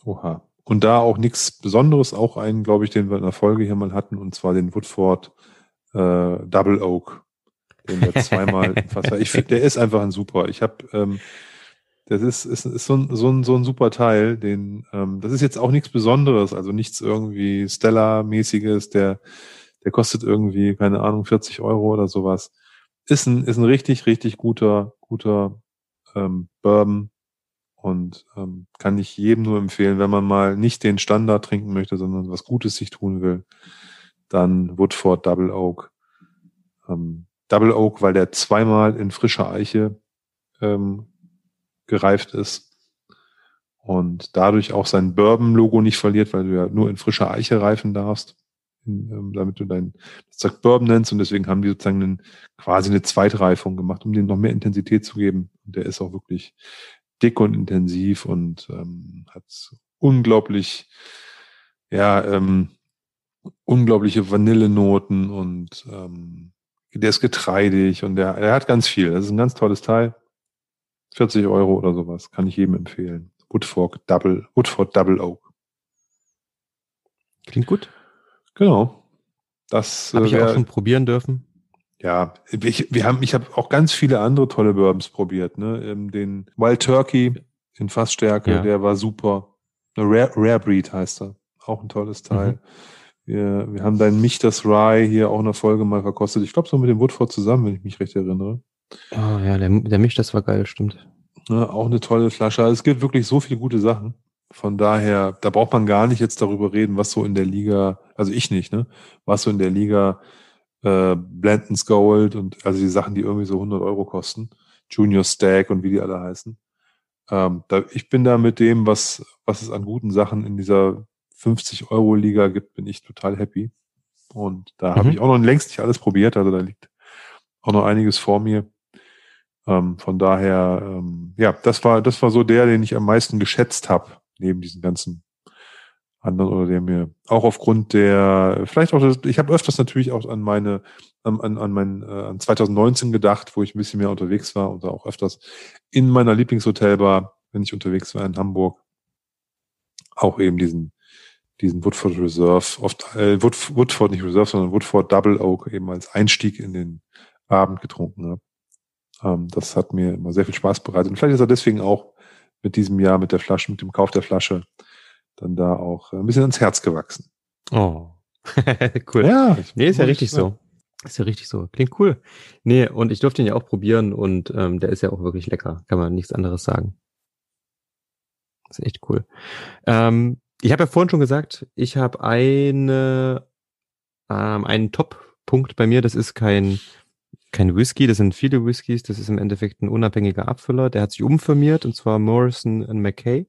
Oha. Und da auch nichts Besonderes, auch einen, glaube ich, den wir in der Folge hier mal hatten, und zwar den Woodford äh, Double Oak den wir zweimal fast. Ich finde, der ist einfach ein super. Ich habe, ähm, das ist, ist, ist so, ein, so, ein, so ein super Teil. Den, ähm, das ist jetzt auch nichts Besonderes, also nichts irgendwie Stellar-mäßiges. Der, der kostet irgendwie keine Ahnung 40 Euro oder sowas. Ist ein, ist ein richtig, richtig guter, guter ähm, Bourbon und ähm, kann ich jedem nur empfehlen, wenn man mal nicht den Standard trinken möchte, sondern was Gutes sich tun will, dann Woodford Double Oak. Ähm, Double Oak, weil der zweimal in frischer Eiche ähm, gereift ist und dadurch auch sein Bourbon-Logo nicht verliert, weil du ja nur in frischer Eiche reifen darfst, in, ähm, damit du dein Zack Bourbon nennst und deswegen haben die sozusagen einen, quasi eine Zweitreifung gemacht, um dem noch mehr Intensität zu geben. Und der ist auch wirklich dick und intensiv und ähm, hat unglaublich, ja, ähm, unglaubliche Vanillenoten und ähm, der ist getreidig und der, der hat ganz viel. Das ist ein ganz tolles Teil. 40 Euro oder sowas. Kann ich jedem empfehlen. Woodford Double, Woodford Double Oak. Klingt gut. Genau. Das habe ich äh, auch schon probieren dürfen. Ja, ich, wir haben, ich habe auch ganz viele andere tolle Bourbons probiert. Ne? Ähm, den Wild Turkey in Fassstärke, ja. der war super. Rare, Rare Breed heißt er. Auch ein tolles Teil. Mhm. Wir, wir haben deinen Michtas Rye hier auch in der Folge mal verkostet. Ich glaube, so mit dem Woodford zusammen, wenn ich mich recht erinnere. Oh ja, der, der Michtas war geil, stimmt. Ja, auch eine tolle Flasche. Also es gibt wirklich so viele gute Sachen. Von daher, da braucht man gar nicht jetzt darüber reden, was so in der Liga, also ich nicht, ne, was so in der Liga äh, Blanton's Gold und also die Sachen, die irgendwie so 100 Euro kosten, Junior Stack und wie die alle heißen. Ähm, da, ich bin da mit dem, was, was es an guten Sachen in dieser 50 Euro Liga gibt, bin ich total happy. Und da mhm. habe ich auch noch längst nicht alles probiert, also da liegt auch noch einiges vor mir. Ähm, von daher, ähm, ja, das war, das war so der, den ich am meisten geschätzt habe, neben diesen ganzen anderen oder der mir auch aufgrund der, vielleicht auch, das, ich habe öfters natürlich auch an meine, an, an, an mein, äh, an 2019 gedacht, wo ich ein bisschen mehr unterwegs war und auch öfters in meiner Lieblingshotelbar, wenn ich unterwegs war in Hamburg, auch eben diesen, diesen Woodford Reserve, oft, äh, Wood, Woodford nicht Reserve, sondern Woodford Double Oak eben als Einstieg in den Abend getrunken habe. Ähm, das hat mir immer sehr viel Spaß bereitet. Und vielleicht ist er deswegen auch mit diesem Jahr mit der Flasche, mit dem Kauf der Flasche dann da auch ein bisschen ans Herz gewachsen. Oh. cool. Ja, nee, ist ja richtig so. Ist ja richtig so. Klingt cool. Nee, und ich durfte ihn ja auch probieren und ähm, der ist ja auch wirklich lecker. Kann man nichts anderes sagen. ist echt cool. Ähm, ich habe ja vorhin schon gesagt, ich habe eine ähm, einen Top-Punkt bei mir. Das ist kein kein Whisky, das sind viele Whiskys. Das ist im Endeffekt ein unabhängiger Abfüller. Der hat sich umfirmiert und zwar Morrison McKay.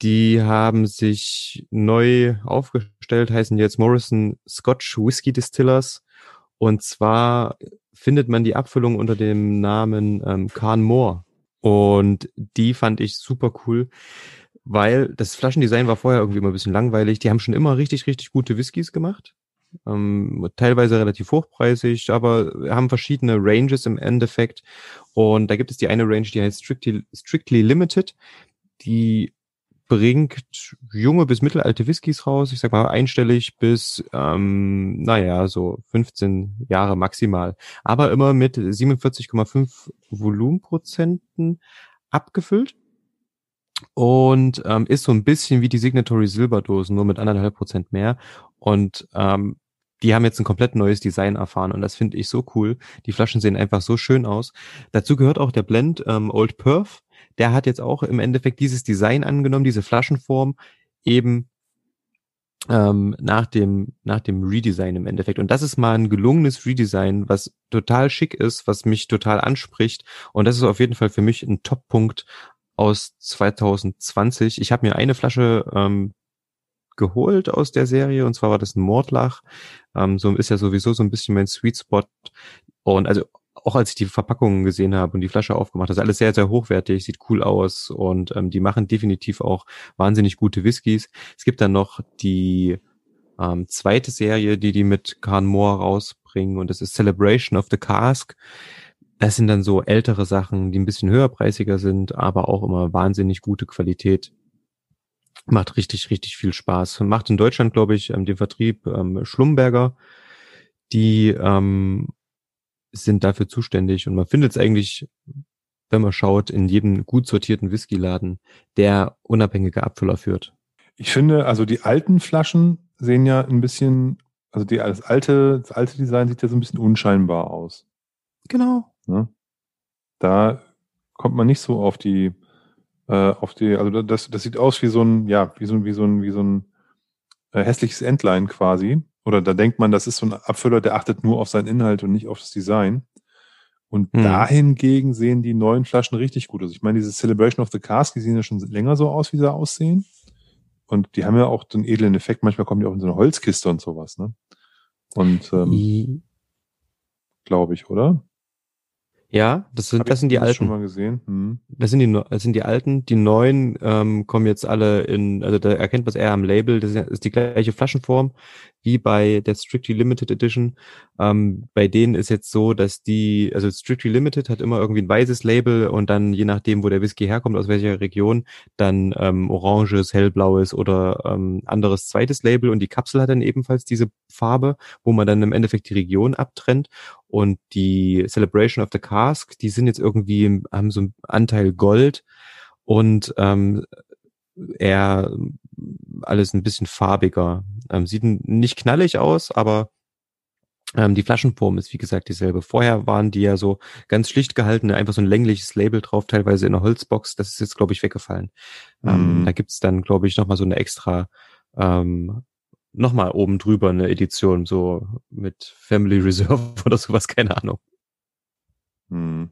Die haben sich neu aufgestellt, heißen jetzt Morrison Scotch Whisky Distillers. Und zwar findet man die Abfüllung unter dem Namen ähm, Carn Moore. Und die fand ich super cool, weil das Flaschendesign war vorher irgendwie immer ein bisschen langweilig. Die haben schon immer richtig, richtig gute Whiskys gemacht. Ähm, teilweise relativ hochpreisig, aber haben verschiedene Ranges im Endeffekt. Und da gibt es die eine Range, die heißt Strictly, Strictly Limited. Die bringt junge bis mittelalte Whiskys raus, ich sag mal einstellig bis, ähm, naja, so 15 Jahre maximal, aber immer mit 47,5 Volumenprozenten abgefüllt und ähm, ist so ein bisschen wie die Signatory Silberdosen, nur mit anderthalb Prozent mehr und ähm, die haben jetzt ein komplett neues Design erfahren und das finde ich so cool. Die Flaschen sehen einfach so schön aus. Dazu gehört auch der Blend ähm, Old Perth der hat jetzt auch im Endeffekt dieses Design angenommen, diese Flaschenform eben ähm, nach dem nach dem Redesign im Endeffekt und das ist mal ein gelungenes Redesign, was total schick ist, was mich total anspricht und das ist auf jeden Fall für mich ein Top-Punkt aus 2020. Ich habe mir eine Flasche ähm, geholt aus der Serie und zwar war das ein Mordlach. Ähm, so ist ja sowieso so ein bisschen mein Sweet Spot und also auch als ich die Verpackungen gesehen habe und die Flasche aufgemacht, ist alles sehr, sehr hochwertig, sieht cool aus und ähm, die machen definitiv auch wahnsinnig gute Whiskys. Es gibt dann noch die ähm, zweite Serie, die die mit Carn Moore rausbringen und das ist Celebration of the Cask. Das sind dann so ältere Sachen, die ein bisschen höherpreisiger sind, aber auch immer wahnsinnig gute Qualität. Macht richtig, richtig viel Spaß. Macht in Deutschland, glaube ich, ähm, den Vertrieb ähm, Schlumberger, die ähm, sind dafür zuständig und man findet es eigentlich, wenn man schaut, in jedem gut sortierten Whiskyladen, der unabhängige Abfüller führt. Ich finde, also die alten Flaschen sehen ja ein bisschen, also die, das alte, das alte Design sieht ja so ein bisschen unscheinbar aus. Genau. Ne? Da kommt man nicht so auf die, äh, auf die, also das, das sieht aus wie so ein, ja, wie so, wie so ein, wie so ein äh, hässliches Endline quasi. Oder da denkt man, das ist so ein Abfüller, der achtet nur auf seinen Inhalt und nicht auf das Design. Und hm. dahingegen sehen die neuen Flaschen richtig gut aus. Ich meine, diese Celebration of the Cask, die sehen ja schon länger so aus, wie sie aussehen. Und die haben ja auch den edlen Effekt. Manchmal kommen die auch in so eine Holzkiste und sowas, ne? Und ähm, glaube ich, oder? Ja, das sind, das sind die das alten. schon mal gesehen. Hm. Das sind die, das sind die alten. Die neuen ähm, kommen jetzt alle in, also da erkennt man es eher am Label. Das ist die gleiche Flaschenform wie bei der Strictly Limited Edition. Ähm, bei denen ist jetzt so, dass die, also Strictly Limited hat immer irgendwie ein weißes Label und dann je nachdem, wo der Whisky herkommt, aus welcher Region, dann ähm, oranges, hellblaues oder ähm, anderes zweites Label und die Kapsel hat dann ebenfalls diese Farbe, wo man dann im Endeffekt die Region abtrennt und die Celebration of the Cask, die sind jetzt irgendwie, haben so einen Anteil Gold und ähm, eher alles ein bisschen farbiger. Ähm, sieht nicht knallig aus, aber ähm, die Flaschenform ist wie gesagt dieselbe. Vorher waren die ja so ganz schlicht gehalten, einfach so ein längliches Label drauf, teilweise in einer Holzbox. Das ist jetzt, glaube ich, weggefallen. Ähm, mhm. da gibt's dann, glaube ich, nochmal so eine extra ähm, nochmal oben drüber eine Edition, so mit Family Reserve oder sowas, keine Ahnung. Hm.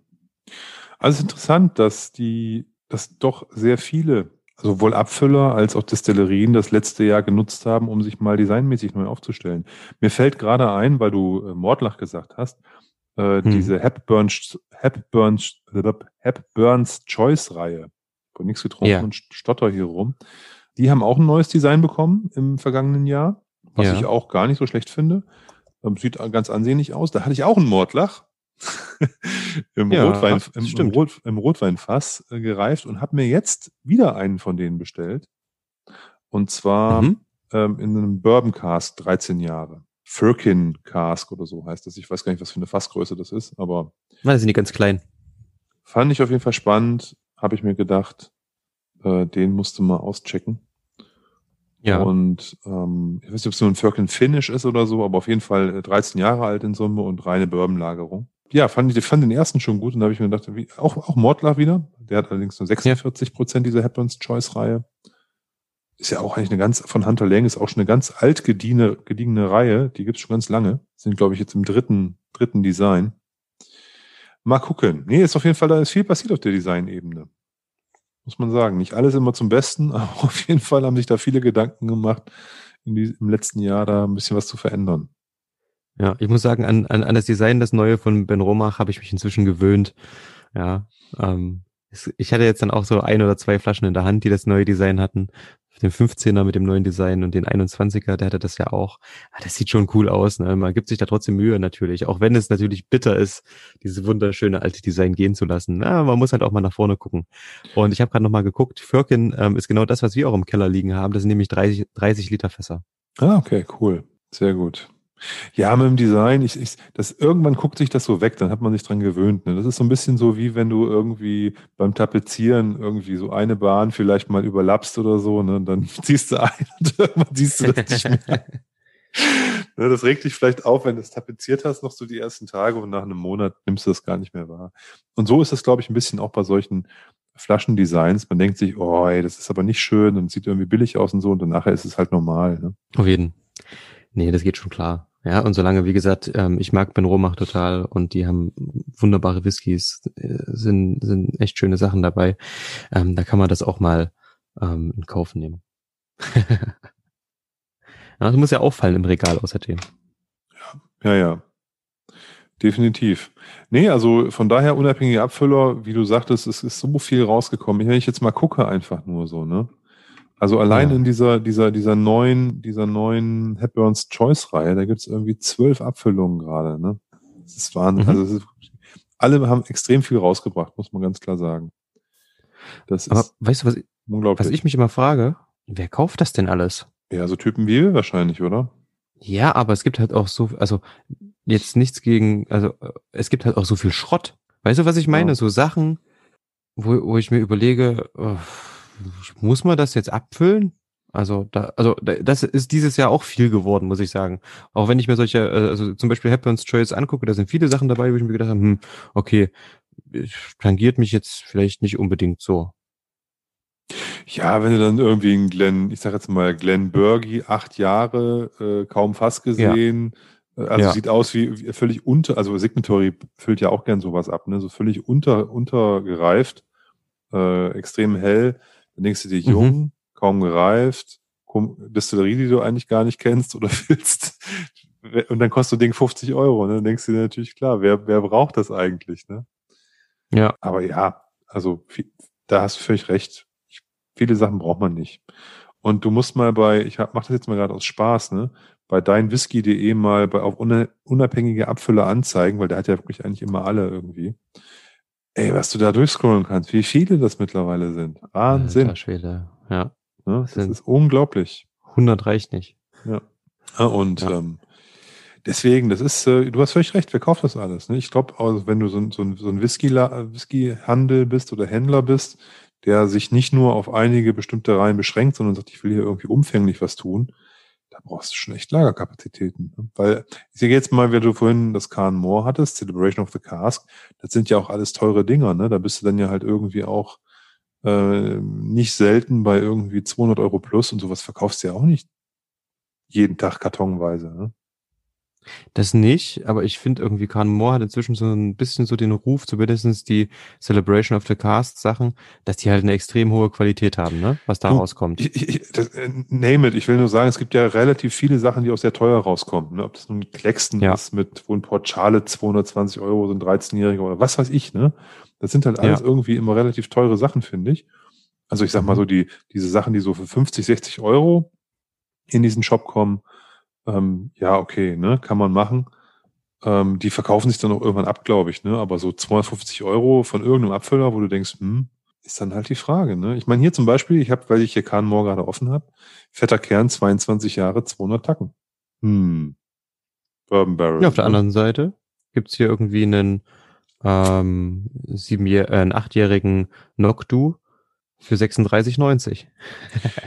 Also interessant, dass die, dass doch sehr viele sowohl Abfüller als auch Destillerien das letzte Jahr genutzt haben, um sich mal designmäßig neu aufzustellen. Mir fällt gerade ein, weil du äh, Mordlach gesagt hast, äh, hm. diese Hepburn's, Hepburn's, Hepburn's Choice-Reihe. Ich habe nichts getrunken ja. und stotter hier rum. Die haben auch ein neues Design bekommen im vergangenen Jahr, was ja. ich auch gar nicht so schlecht finde. Ähm, sieht ganz ansehnlich aus. Da hatte ich auch einen Mordlach. Im, ja, Rotwein, im, im, Rot, im, Rotweinfass äh, gereift und habe mir jetzt wieder einen von denen bestellt. Und zwar mhm. ähm, in einem Bourbon Cask 13 Jahre. Firkin Cask oder so heißt das. Ich weiß gar nicht, was für eine Fassgröße das ist, aber. Nein, sind die ganz klein. Fand ich auf jeden Fall spannend, habe ich mir gedacht, äh, den musste mal auschecken. Ja. Und ähm, ich weiß nicht, ob es nur ein Firkin Finish ist oder so, aber auf jeden Fall 13 äh, Jahre alt in Summe und reine Bourbon-Lagerung. Ja, fand ich fand den ersten schon gut und da habe ich mir gedacht, wie, auch, auch Mordler wieder. Der hat allerdings nur 46 Prozent dieser Hepburns Choice-Reihe ist ja auch eigentlich eine ganz, von Hunter Lang ist auch schon eine ganz alt gediegene, gediegene Reihe. Die gibt's schon ganz lange. Sind, glaube ich, jetzt im dritten, dritten Design. Mal gucken. Nee, ist auf jeden Fall, da ist viel passiert auf der Designebene. Muss man sagen. Nicht alles immer zum Besten, aber auf jeden Fall haben sich da viele Gedanken gemacht, die, im letzten Jahr da ein bisschen was zu verändern. Ja, ich muss sagen, an, an, an das Design, das neue von Ben Romach, habe ich mich inzwischen gewöhnt. Ja, ähm, ich hatte jetzt dann auch so ein oder zwei Flaschen in der Hand, die das neue Design hatten den 15er mit dem neuen Design und den 21er, der hatte das ja auch. Ah, das sieht schon cool aus. Ne? Man gibt sich da trotzdem Mühe natürlich, auch wenn es natürlich bitter ist, dieses wunderschöne alte Design gehen zu lassen. Na, man muss halt auch mal nach vorne gucken. Und ich habe gerade nochmal geguckt, Firkin ähm, ist genau das, was wir auch im Keller liegen haben. Das sind nämlich 30, 30 Liter Fässer. Ah, okay, cool. Sehr gut. Ja, mit dem Design, ich, ich, das, irgendwann guckt sich das so weg, dann hat man sich dran gewöhnt. Ne? Das ist so ein bisschen so, wie wenn du irgendwie beim Tapezieren irgendwie so eine Bahn vielleicht mal überlappst oder so, ne? dann ziehst du ein und irgendwann siehst du das nicht mehr. ne, das regt dich vielleicht auf, wenn du es tapeziert hast, noch so die ersten Tage und nach einem Monat nimmst du das gar nicht mehr wahr. Und so ist das, glaube ich, ein bisschen auch bei solchen Flaschendesigns. Man denkt sich, oh, ey, das ist aber nicht schön und sieht irgendwie billig aus und so und dann nachher ist es halt normal. Ne? Auf jeden. Nee, das geht schon klar. Ja, und solange, wie gesagt, ähm, ich mag Ben Romach total und die haben wunderbare Whiskys, äh, sind, sind echt schöne Sachen dabei. Ähm, da kann man das auch mal ähm, in Kauf nehmen. ja, das muss ja auffallen im Regal außerdem. Ja, ja, ja. Definitiv. Nee, also von daher unabhängige Abfüller, wie du sagtest, es ist so viel rausgekommen. Wenn ich jetzt mal gucke, einfach nur so, ne? Also allein ja. in dieser, dieser, dieser neuen, dieser neuen Hepburns Choice Reihe, da gibt's irgendwie zwölf Abfüllungen gerade, ne? Das ist Wahnsinn. Mhm. Also ist, alle haben extrem viel rausgebracht, muss man ganz klar sagen. Das Aber ist weißt du, was, was ich mich immer frage? Wer kauft das denn alles? Ja, so Typen wie wir wahrscheinlich, oder? Ja, aber es gibt halt auch so, also jetzt nichts gegen, also es gibt halt auch so viel Schrott. Weißt du, was ich meine? Ja. So Sachen, wo, wo ich mir überlege, oh, muss man das jetzt abfüllen? Also, da, also das ist dieses Jahr auch viel geworden, muss ich sagen. Auch wenn ich mir solche, äh, also zum Beispiel Hepburn's Choice angucke, da sind viele Sachen dabei, wo ich mir gedacht habe, hm, okay, tangiert mich jetzt vielleicht nicht unbedingt so. Ja, wenn du dann irgendwie einen Glenn, ich sag jetzt mal Glenn Burgi, acht Jahre, äh, kaum Fass gesehen, ja. Äh, also ja. sieht aus wie, wie völlig unter, also Signatory füllt ja auch gern sowas ab, ne, so völlig unter, untergereift, äh, extrem hell dann denkst du dir, jung, mhm. kaum gereift, Distillerie, die du eigentlich gar nicht kennst oder willst. Und dann kostet das Ding 50 Euro. Ne? Dann denkst du dir natürlich, klar, wer, wer braucht das eigentlich? Ne? Ja. Aber ja, also da hast du völlig recht. Viele Sachen braucht man nicht. Und du musst mal bei, ich mach das jetzt mal gerade aus Spaß, ne? Bei deinwhisky.de mal bei auf unabhängige Abfüller anzeigen, weil der hat ja wirklich eigentlich immer alle irgendwie. Ey, was du da durchscrollen kannst, wie viele das mittlerweile sind. Wahnsinn. Alter Schwede. Ja. ja das, das ist unglaublich. 100 reicht nicht. Ja. Und ja. Ähm, deswegen, das ist, äh, du hast völlig recht, wer kauft das alles? Ne? Ich glaube, also wenn du so, so, so ein Whisky-Handel bist oder Händler bist, der sich nicht nur auf einige bestimmte Reihen beschränkt, sondern sagt, ich will hier irgendwie umfänglich was tun, da brauchst du schon echt Lagerkapazitäten. Ne? Weil ich sehe jetzt mal, wie du vorhin das Khan Moore hattest, Celebration of the Cask, das sind ja auch alles teure Dinger. Ne? Da bist du dann ja halt irgendwie auch äh, nicht selten bei irgendwie 200 Euro plus und sowas verkaufst du ja auch nicht jeden Tag kartonweise. Ne? Das nicht, aber ich finde irgendwie Khan Moore hat inzwischen so ein bisschen so den Ruf, zumindest die Celebration of the Cast Sachen, dass die halt eine extrem hohe Qualität haben, ne? Was da du, rauskommt. Ich, ich, das, äh, name it. Ich will nur sagen, es gibt ja relativ viele Sachen, die auch sehr teuer rauskommen. Ne? Ob das nun Claxton ja. ist mit, wo ein Port Charlotte 220 Euro, so ein 13-Jähriger oder was weiß ich, ne? Das sind halt alles ja. irgendwie immer relativ teure Sachen, finde ich. Also ich sag mal so, mhm. die, diese Sachen, die so für 50, 60 Euro in diesen Shop kommen, ähm, ja, okay, ne, kann man machen. Ähm, die verkaufen sich dann auch irgendwann ab, glaube ich, ne? Aber so 250 Euro von irgendeinem Abfüller, wo du denkst, hm, ist dann halt die Frage, ne? Ich meine, hier zum Beispiel, ich habe, weil ich hier Kahn Moor gerade offen habe, fetter Kern, 22 Jahre, 200 Tacken. Hm. Bourbon Barrel. Ja, auf der ne? anderen Seite gibt's hier irgendwie einen ähm, sieben, äh, einen achtjährigen Noctu für 36,90.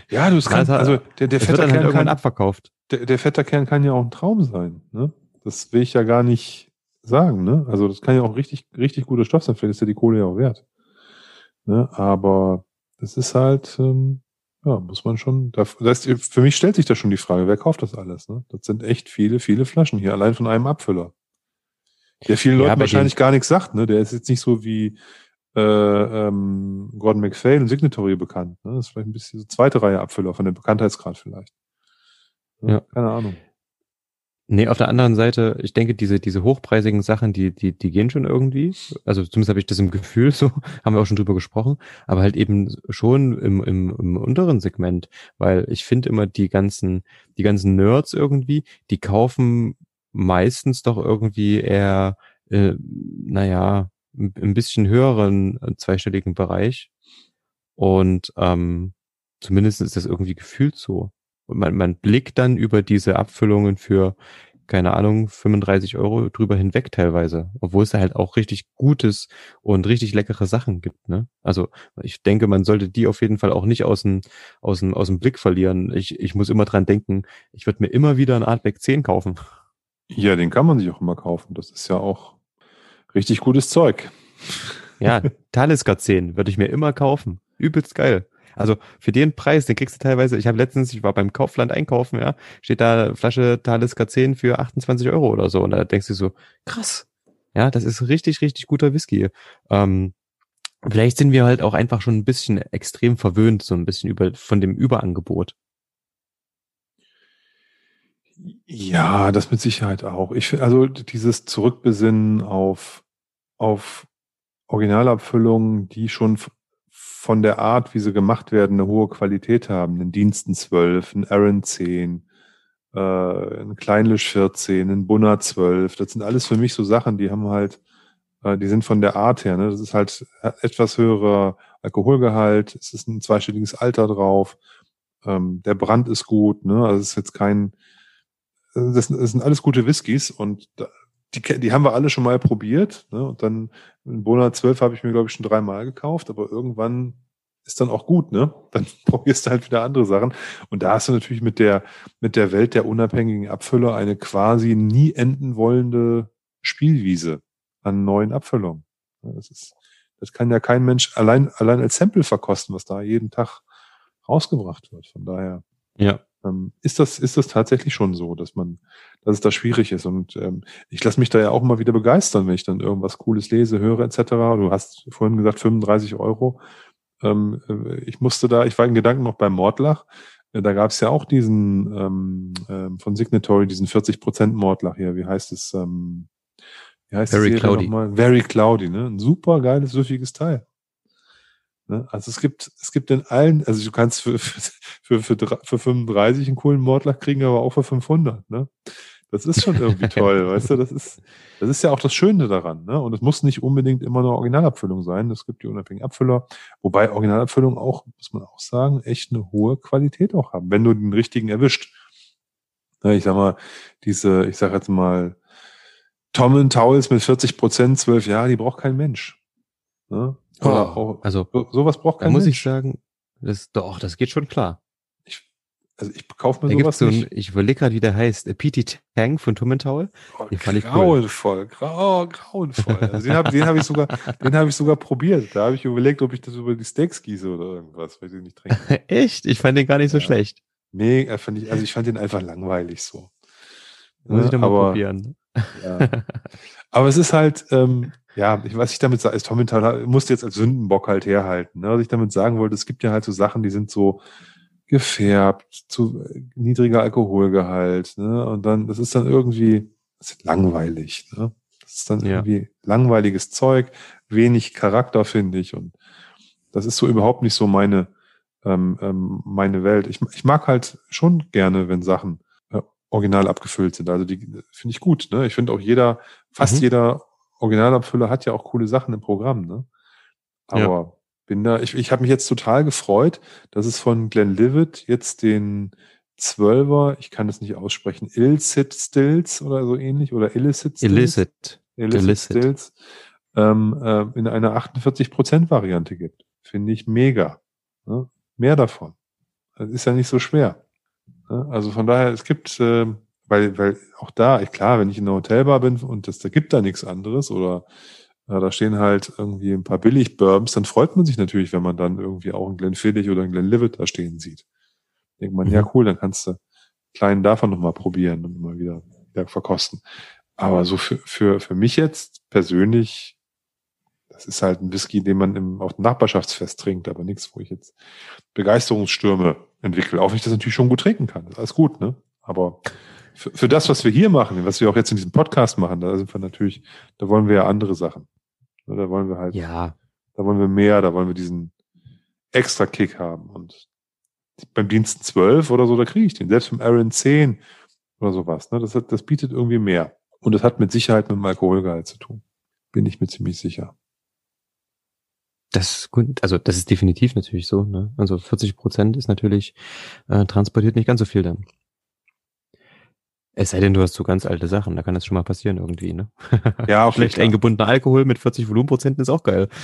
Ja, du kannst, also der, der Vetter halt kann, abverkauft. Der, der Vetterkern kann ja auch ein Traum sein, ne? Das will ich ja gar nicht sagen, ne? Also das kann ja auch richtig, richtig guter Stoff sein, vielleicht ist ja die Kohle ja auch wert. Ne? Aber das ist halt, ähm, ja, muss man schon, das ist, für mich stellt sich da schon die Frage, wer kauft das alles, ne? Das sind echt viele, viele Flaschen hier, allein von einem Abfüller. Der vielen Leuten ja, wahrscheinlich gar nichts sagt, ne? Der ist jetzt nicht so wie, äh, ähm, Gordon McPhail und Signatory bekannt. Ne? Das ist vielleicht ein bisschen so zweite Reihe Abfüller von dem Bekanntheitsgrad vielleicht. Ja. Keine Ahnung. Nee, auf der anderen Seite, ich denke, diese, diese hochpreisigen Sachen, die, die, die gehen schon irgendwie. Also zumindest habe ich das im Gefühl so, haben wir auch schon drüber gesprochen, aber halt eben schon im, im, im unteren Segment, weil ich finde immer die ganzen, die ganzen Nerds irgendwie, die kaufen meistens doch irgendwie eher, äh, naja, ein bisschen höheren äh, zweistelligen Bereich. Und ähm, zumindest ist das irgendwie gefühlt so. Und man, man blickt dann über diese Abfüllungen für, keine Ahnung, 35 Euro drüber hinweg teilweise. Obwohl es da halt auch richtig gutes und richtig leckere Sachen gibt. Ne? Also ich denke, man sollte die auf jeden Fall auch nicht aus dem, aus dem, aus dem Blick verlieren. Ich, ich muss immer dran denken, ich würde mir immer wieder ein Artback 10 kaufen. Ja, den kann man sich auch immer kaufen. Das ist ja auch Richtig gutes Zeug. Ja, Talisker 10 würde ich mir immer kaufen. Übelst geil. Also für den Preis, den kriegst du teilweise, ich habe letztens, ich war beim Kaufland einkaufen, ja, steht da Flasche Talisker 10 für 28 Euro oder so. Und da denkst du so, krass. Ja, das ist richtig, richtig guter Whisky. Ähm, vielleicht sind wir halt auch einfach schon ein bisschen extrem verwöhnt, so ein bisschen über, von dem Überangebot. Ja, das mit Sicherheit auch. Ich also dieses Zurückbesinnen auf auf Originalabfüllungen, die schon von der Art, wie sie gemacht werden, eine hohe Qualität haben. Einen Diensten 12, ein Aaron 10, äh, ein Kleinlisch 14, ein Bunner 12. Das sind alles für mich so Sachen, die haben halt, äh, die sind von der Art her. Ne? Das ist halt etwas höherer Alkoholgehalt, es ist ein zweistelliges Alter drauf, ähm, der Brand ist gut, ne? Also es ist jetzt kein, das, das sind alles gute Whiskys und die, die haben wir alle schon mal probiert. Ne? Und dann in Bona 12 habe ich mir, glaube ich, schon dreimal gekauft, aber irgendwann ist dann auch gut, ne? Dann probierst du halt wieder andere Sachen. Und da hast du natürlich mit der, mit der Welt der unabhängigen Abfüller eine quasi nie enden wollende Spielwiese an neuen Abfüllungen. Das ist, das kann ja kein Mensch allein, allein als Sample verkosten, was da jeden Tag rausgebracht wird. Von daher. Ja ähm, ist das, ist das tatsächlich schon so, dass man, dass es da schwierig ist. Und ähm, ich lasse mich da ja auch immer wieder begeistern, wenn ich dann irgendwas Cooles lese, höre etc. Du hast vorhin gesagt 35 Euro. Ähm, äh, ich musste da, ich war in Gedanken noch beim Mordlach. Äh, da gab es ja auch diesen ähm, ähm, von Signatory, diesen 40% Mordlach hier. Wie heißt es? Ähm, wie heißt Very Cloudy. Nochmal? Very Cloudy, ne? Ein super geiles, süffiges Teil. Ne? Also es gibt, es gibt in allen, also du kannst für, für, für, für 35 einen coolen Mordlach kriegen, aber auch für 500. Ne? Das ist schon irgendwie toll, weißt du? Das ist, das ist ja auch das Schöne daran. Ne? Und es muss nicht unbedingt immer eine Originalabfüllung sein. Es gibt die unabhängigen Abfüller, wobei Originalabfüllungen auch, muss man auch sagen, echt eine hohe Qualität auch haben, wenn du den richtigen erwischt. Ja, ich sag mal, diese, ich sag jetzt mal, Tom Towels mit 40 Prozent, 12 Jahre, die braucht kein Mensch. Ne? Oh, auch, also sowas braucht kein muss Mensch. ich sagen, das doch, das geht schon klar. Ich, also ich kaufe mir da sowas so ein. Ich überlege gerade, wie der heißt. PT Tang von Tummentaul. Oh, den fand grauenvoll, ich cool. grau, oh, grauenvoll. Also den habe den hab ich sogar, den habe ich sogar probiert. Da habe ich überlegt, ob ich das über die Steaks gieße oder irgendwas, weil ich nicht trinke. Echt? Ich fand den gar nicht so ja. schlecht. Nee, fand ich, also ich fand den einfach langweilig so. Muss ich doch mal aber, probieren. Ja. Aber es ist halt, ähm, ja, ich, was ich damit sage, ist Tommy musste jetzt als Sündenbock halt herhalten. Ne? Was ich damit sagen wollte, es gibt ja halt so Sachen, die sind so gefärbt, zu niedriger Alkoholgehalt, ne? Und dann, das ist dann irgendwie, ist langweilig, ne? Das ist dann ja. irgendwie langweiliges Zeug, wenig Charakter, finde ich. Und das ist so überhaupt nicht so meine, ähm, ähm, meine Welt. Ich, ich mag halt schon gerne, wenn Sachen äh, original abgefüllt sind. Also die finde ich gut. Ne? Ich finde auch jeder, fast mhm. jeder Originalabfüller hat ja auch coole Sachen im Programm. Ne? Aber ja. Bin da, ich, ich habe mich jetzt total gefreut, dass es von Glenn Livet jetzt den Zwölfer, ich kann das nicht aussprechen, Illicit Stills oder so ähnlich oder Illicit Stills. Illicit. Illicit, Illicit. Stills ähm, äh, in einer 48% Variante gibt. Finde ich mega. Ne? Mehr davon. Das ist ja nicht so schwer. Ne? Also von daher, es gibt, äh, weil, weil auch da, klar, wenn ich in einer Hotelbar bin und das, da gibt da nichts anderes oder äh, da stehen halt irgendwie ein paar Billig-Bourbons, dann freut man sich natürlich, wenn man dann irgendwie auch einen Glenfiddich oder einen Glenlivet da stehen sieht. Denkt man, mhm. ja cool, dann kannst du kleinen davon nochmal probieren und mal wieder, wieder verkosten. Aber so für, für, für mich jetzt persönlich, das ist halt ein Whisky, den man im, auf dem Nachbarschaftsfest trinkt, aber nichts, wo ich jetzt Begeisterungsstürme entwickle. Auch wenn ich das natürlich schon gut trinken kann. Das ist alles gut, ne? Aber für, für das, was wir hier machen, was wir auch jetzt in diesem Podcast machen, da sind wir natürlich, da wollen wir ja andere Sachen. Da wollen wir halt, ja. da wollen wir mehr, da wollen wir diesen extra Kick haben. Und beim Dienst 12 oder so, da kriege ich den. Selbst beim Aaron 10 oder sowas. Ne? Das, hat, das bietet irgendwie mehr. Und das hat mit Sicherheit mit dem Alkoholgehalt zu tun. Bin ich mir ziemlich sicher. Das gut, also das ist definitiv natürlich so. Ne? Also 40 Prozent ist natürlich äh, transportiert nicht ganz so viel dann. Es sei denn, du hast so ganz alte Sachen, da kann das schon mal passieren irgendwie, ne? Ja, auch schlecht eingebundener Alkohol mit 40 Volumenprozenten ist auch geil.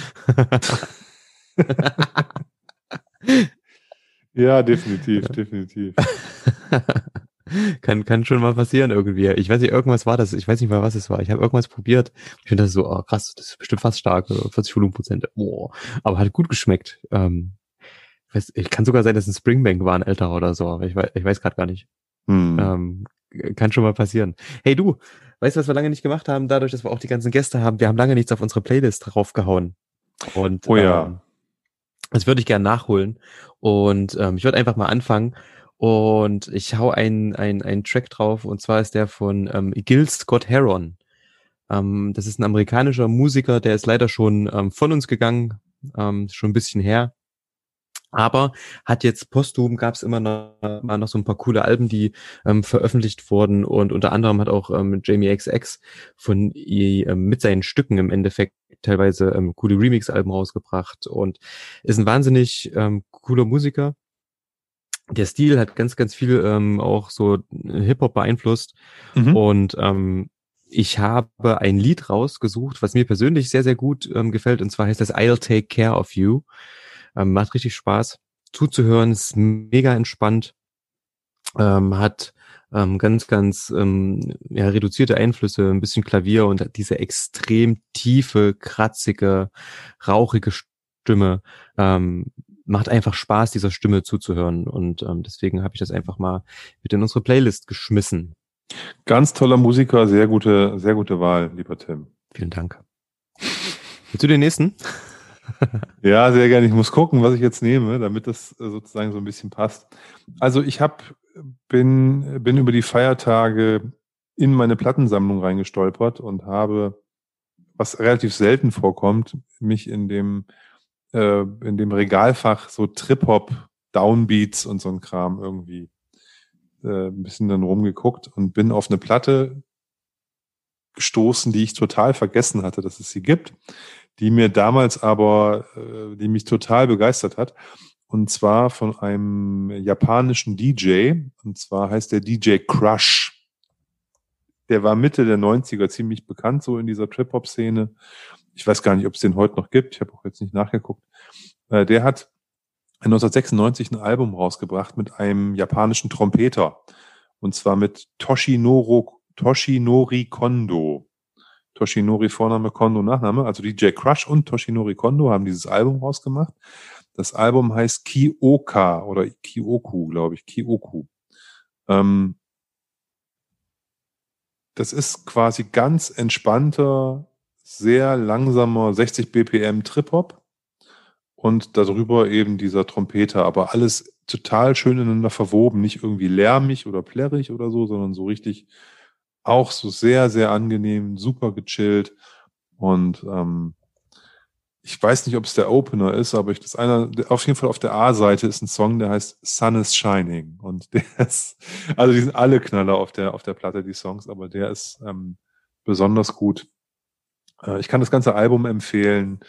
Ja, definitiv, definitiv. kann, kann schon mal passieren irgendwie. Ich weiß nicht, irgendwas war das. Ich weiß nicht mal, was es war. Ich habe irgendwas probiert. Ich finde das so, oh, krass, das ist bestimmt fast stark. 40 Volumenprozent. Boah. Aber hat gut geschmeckt. Ähm, ich, weiß, ich kann sogar sein, dass ein Springbank war, ein älterer oder so. Aber ich weiß, ich weiß gerade gar nicht. Hm. Ähm, kann schon mal passieren. Hey du, weißt du, was wir lange nicht gemacht haben? Dadurch, dass wir auch die ganzen Gäste haben. Wir haben lange nichts auf unsere Playlist draufgehauen. Und, oh ja. Ähm, das würde ich gerne nachholen. Und ähm, ich würde einfach mal anfangen. Und ich hau einen ein Track drauf, und zwar ist der von ähm, Gil Scott Heron. Ähm, das ist ein amerikanischer Musiker, der ist leider schon ähm, von uns gegangen, ähm, schon ein bisschen her. Aber hat jetzt posthum gab es immer noch, mal noch so ein paar coole Alben, die ähm, veröffentlicht wurden und unter anderem hat auch ähm, Jamie XX von ähm, mit seinen Stücken im Endeffekt teilweise ähm, coole Remix-Alben rausgebracht und ist ein wahnsinnig ähm, cooler Musiker. Der Stil hat ganz, ganz viel ähm, auch so Hip-Hop beeinflusst mhm. und ähm, ich habe ein Lied rausgesucht, was mir persönlich sehr, sehr gut ähm, gefällt und zwar heißt das I'll Take Care of You. Ähm, macht richtig Spaß zuzuhören, ist mega entspannt, ähm, hat ähm, ganz, ganz ähm, ja, reduzierte Einflüsse, ein bisschen Klavier und diese extrem tiefe, kratzige, rauchige Stimme. Ähm, macht einfach Spaß, dieser Stimme zuzuhören. Und ähm, deswegen habe ich das einfach mal mit in unsere Playlist geschmissen. Ganz toller Musiker, sehr gute, sehr gute Wahl, lieber Tim. Vielen Dank. Willst du den nächsten? ja, sehr gerne. Ich muss gucken, was ich jetzt nehme, damit das sozusagen so ein bisschen passt. Also ich habe bin, bin über die Feiertage in meine Plattensammlung reingestolpert und habe, was relativ selten vorkommt, mich in dem, äh, in dem Regalfach so Trip-Hop, Downbeats und so ein Kram irgendwie äh, ein bisschen dann rumgeguckt und bin auf eine Platte gestoßen, die ich total vergessen hatte, dass es sie gibt, die mir damals aber, äh, die mich total begeistert hat. Und zwar von einem japanischen DJ. Und zwar heißt der DJ Crush. Der war Mitte der 90er ziemlich bekannt, so in dieser Trip-Hop-Szene. Ich weiß gar nicht, ob es den heute noch gibt. Ich habe auch jetzt nicht nachgeguckt. Äh, der hat 1996 ein Album rausgebracht mit einem japanischen Trompeter. Und zwar mit Toshinoro, Toshinori Kondo. Toshinori Vorname, Kondo Nachname. Also DJ Crush und Toshinori Kondo haben dieses Album rausgemacht. Das Album heißt Kioka oder Kioku, glaube ich, Kioku. Ähm, das ist quasi ganz entspannter, sehr langsamer 60 BPM Trip-Hop und darüber eben dieser Trompeter, aber alles total schön ineinander verwoben, nicht irgendwie lärmig oder plärrig oder so, sondern so richtig auch so sehr, sehr angenehm, super gechillt und ähm, ich weiß nicht, ob es der Opener ist, aber ich das einer, auf jeden Fall auf der A-Seite ist ein Song, der heißt Sun is Shining. Und der ist, also die sind alle Knaller auf der, auf der Platte, die Songs, aber der ist ähm, besonders gut. Äh, ich kann das ganze Album empfehlen.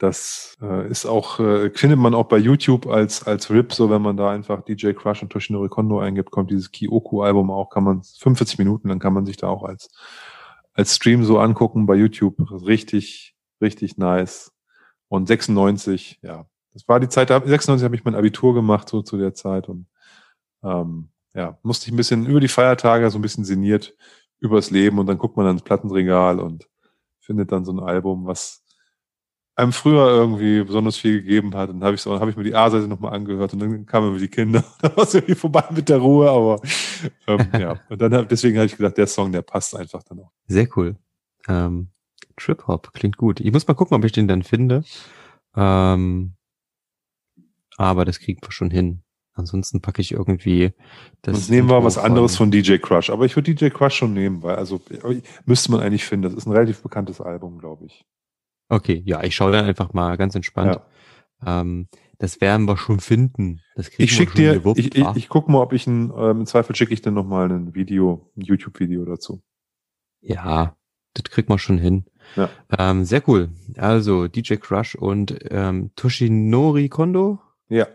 Das äh, ist auch, äh, findet man auch bei YouTube als, als RIP, so wenn man da einfach DJ Crush und Toshinori Kondo eingibt, kommt dieses Kyoku-Album auch, kann man 45 Minuten, dann kann man sich da auch als, als Stream so angucken bei YouTube. Richtig, richtig nice. Und 96, ja, das war die Zeit, 96 habe ich mein Abitur gemacht, so zu der Zeit. Und ähm, ja, musste ich ein bisschen über die Feiertage so ein bisschen sinniert übers Leben und dann guckt man ans Plattenregal und findet dann so ein Album, was einem früher irgendwie besonders viel gegeben hat. Und dann habe ich so, habe ich mir die A-Seite nochmal angehört und dann kamen mir die Kinder. da war es irgendwie vorbei mit der Ruhe, aber ähm, ja. Und dann deswegen habe ich gedacht, der Song, der passt einfach dann auch. Sehr cool. Ähm, Trip Hop klingt gut. Ich muss mal gucken, ob ich den dann finde. Ähm, aber das kriegen wir schon hin. Ansonsten packe ich irgendwie das. Sonst nehmen wir was anderes von DJ Crush. Aber ich würde DJ Crush schon nehmen, weil also müsste man eigentlich finden. Das ist ein relativ bekanntes Album, glaube ich. Okay, ja, ich schaue dann einfach mal ganz entspannt. Ja. Ähm, das werden wir schon finden. Das ich schick dir, gewuppt, ich, ich, ich guck mal, ob ich ein, ähm, im Zweifel schicke ich dir nochmal ein Video, ein YouTube-Video dazu. Ja, das kriegt man schon hin. Ja. Ähm, sehr cool. Also DJ Crush und ähm, Toshinori Kondo? Ja.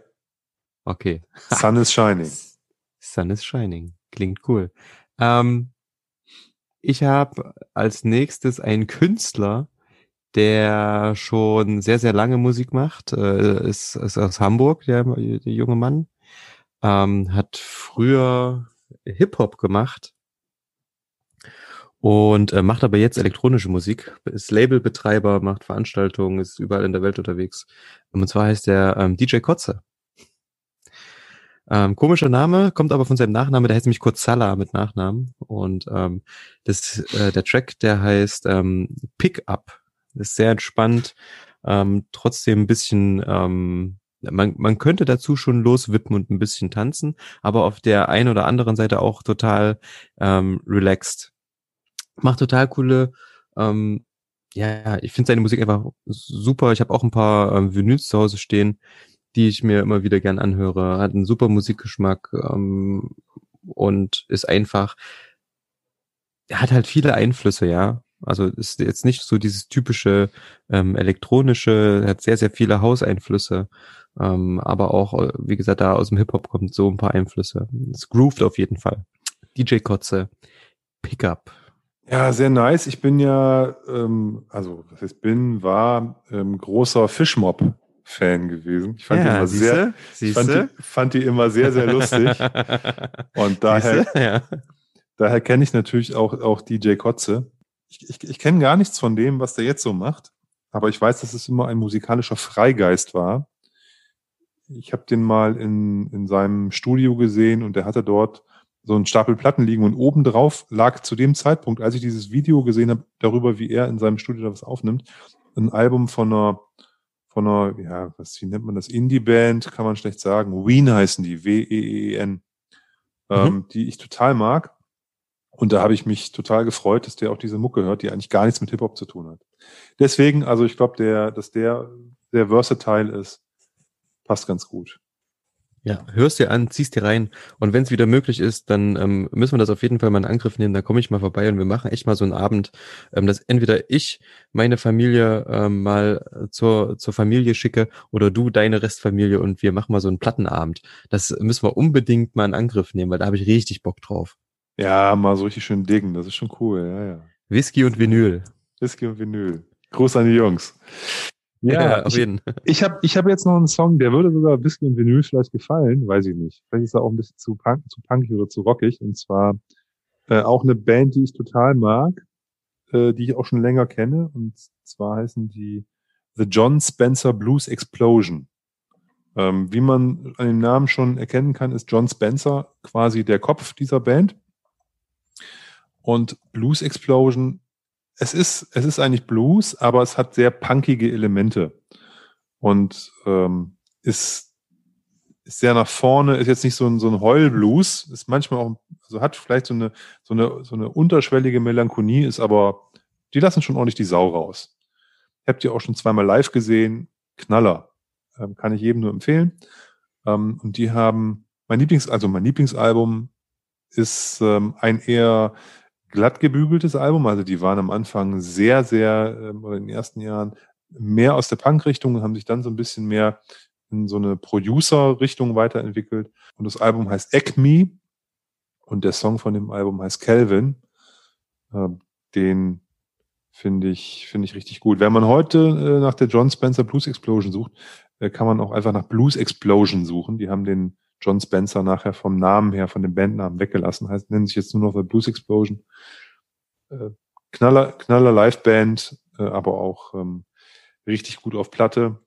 Okay. Sun is Shining. Sun is Shining. Klingt cool. Ähm, ich habe als nächstes einen Künstler, der schon sehr, sehr lange Musik macht. Äh, ist, ist aus Hamburg, der, der junge Mann. Ähm, hat früher Hip-Hop gemacht und äh, macht aber jetzt elektronische Musik, ist Labelbetreiber, macht Veranstaltungen, ist überall in der Welt unterwegs. Und zwar heißt er ähm, DJ Kotze. Ähm, komischer Name, kommt aber von seinem Nachnamen, der heißt nämlich Kurzala mit Nachnamen. Und ähm, das, äh, der Track, der heißt ähm, Pick Up. Ist sehr entspannt, ähm, trotzdem ein bisschen, ähm, man, man könnte dazu schon loswippen und ein bisschen tanzen, aber auf der einen oder anderen Seite auch total ähm, relaxed macht total coole, ähm, ja, ich finde seine Musik einfach super. Ich habe auch ein paar ähm, Vinyls zu Hause stehen, die ich mir immer wieder gern anhöre. Hat einen super Musikgeschmack ähm, und ist einfach, hat halt viele Einflüsse, ja. Also ist jetzt nicht so dieses typische ähm, elektronische, hat sehr, sehr viele Hauseinflüsse, ähm, aber auch, äh, wie gesagt, da aus dem Hip-Hop kommt so ein paar Einflüsse. Es grooved auf jeden Fall. DJ Kotze, Pickup. Ja, sehr nice. Ich bin ja, ähm, also was ich bin, war ähm, großer Fischmob-Fan gewesen. Ich fand ja, die immer sehr, ich fand die, fand die, immer sehr, sehr lustig. Und daher, ja. daher kenne ich natürlich auch, auch DJ Kotze. Ich, ich, ich kenne gar nichts von dem, was der jetzt so macht, aber ich weiß, dass es immer ein musikalischer Freigeist war. Ich habe den mal in, in seinem Studio gesehen und der hatte dort so ein Stapel Platten liegen und obendrauf lag zu dem Zeitpunkt, als ich dieses Video gesehen habe, darüber, wie er in seinem Studio da was aufnimmt, ein Album von einer, von einer, ja, was, wie nennt man das? Indie-Band, kann man schlecht sagen. Ween heißen die, W-E-E-N, ähm, mhm. die ich total mag. Und da habe ich mich total gefreut, dass der auch diese Mucke hört, die eigentlich gar nichts mit Hip-Hop zu tun hat. Deswegen, also ich glaube, der, dass der sehr versatile ist, passt ganz gut. Ja, hörst dir an, ziehst dir rein und wenn es wieder möglich ist, dann ähm, müssen wir das auf jeden Fall mal in Angriff nehmen. Da komme ich mal vorbei und wir machen echt mal so einen Abend, ähm, dass entweder ich meine Familie ähm, mal zur, zur Familie schicke oder du deine Restfamilie und wir machen mal so einen Plattenabend. Das müssen wir unbedingt mal in Angriff nehmen, weil da habe ich richtig Bock drauf. Ja, mal so richtig schön diggen, das ist schon cool, ja, ja. Whisky und Vinyl. Whisky und Vinyl. Gruß an die Jungs. Ja, ja auf jeden. Ich, ich habe ich hab jetzt noch einen Song, der würde sogar bisschen in Vinyl vielleicht gefallen, weiß ich nicht. Vielleicht ist er auch ein bisschen zu, punk, zu punkig oder zu rockig. Und zwar äh, auch eine Band, die ich total mag, äh, die ich auch schon länger kenne. Und zwar heißen die The John Spencer Blues Explosion. Ähm, wie man an dem Namen schon erkennen kann, ist John Spencer quasi der Kopf dieser Band. Und Blues Explosion, es ist, es ist eigentlich Blues, aber es hat sehr punkige Elemente. Und ähm, ist, ist sehr nach vorne, ist jetzt nicht so ein, so ein Heulblues, ist manchmal auch, also hat vielleicht so eine, so eine, so eine unterschwellige Melancholie, ist aber, die lassen schon ordentlich die Sau raus. Habt ihr auch schon zweimal live gesehen, Knaller. Ähm, kann ich jedem nur empfehlen. Ähm, und die haben mein Lieblings, also mein Lieblingsalbum ist ähm, ein eher glatt gebügeltes Album. Also die waren am Anfang sehr, sehr, ähm, oder in den ersten Jahren mehr aus der Punk-Richtung und haben sich dann so ein bisschen mehr in so eine Producer-Richtung weiterentwickelt. Und das Album heißt Acme und der Song von dem Album heißt Calvin. Äh, den finde ich, finde ich richtig gut. Wenn man heute äh, nach der John Spencer Blues Explosion sucht, äh, kann man auch einfach nach Blues Explosion suchen. Die haben den John Spencer nachher vom Namen her, von dem Bandnamen weggelassen. Heißt, nennen sich jetzt nur noch The Blues Explosion. Äh, knaller, knaller Liveband, äh, aber auch ähm, richtig gut auf Platte.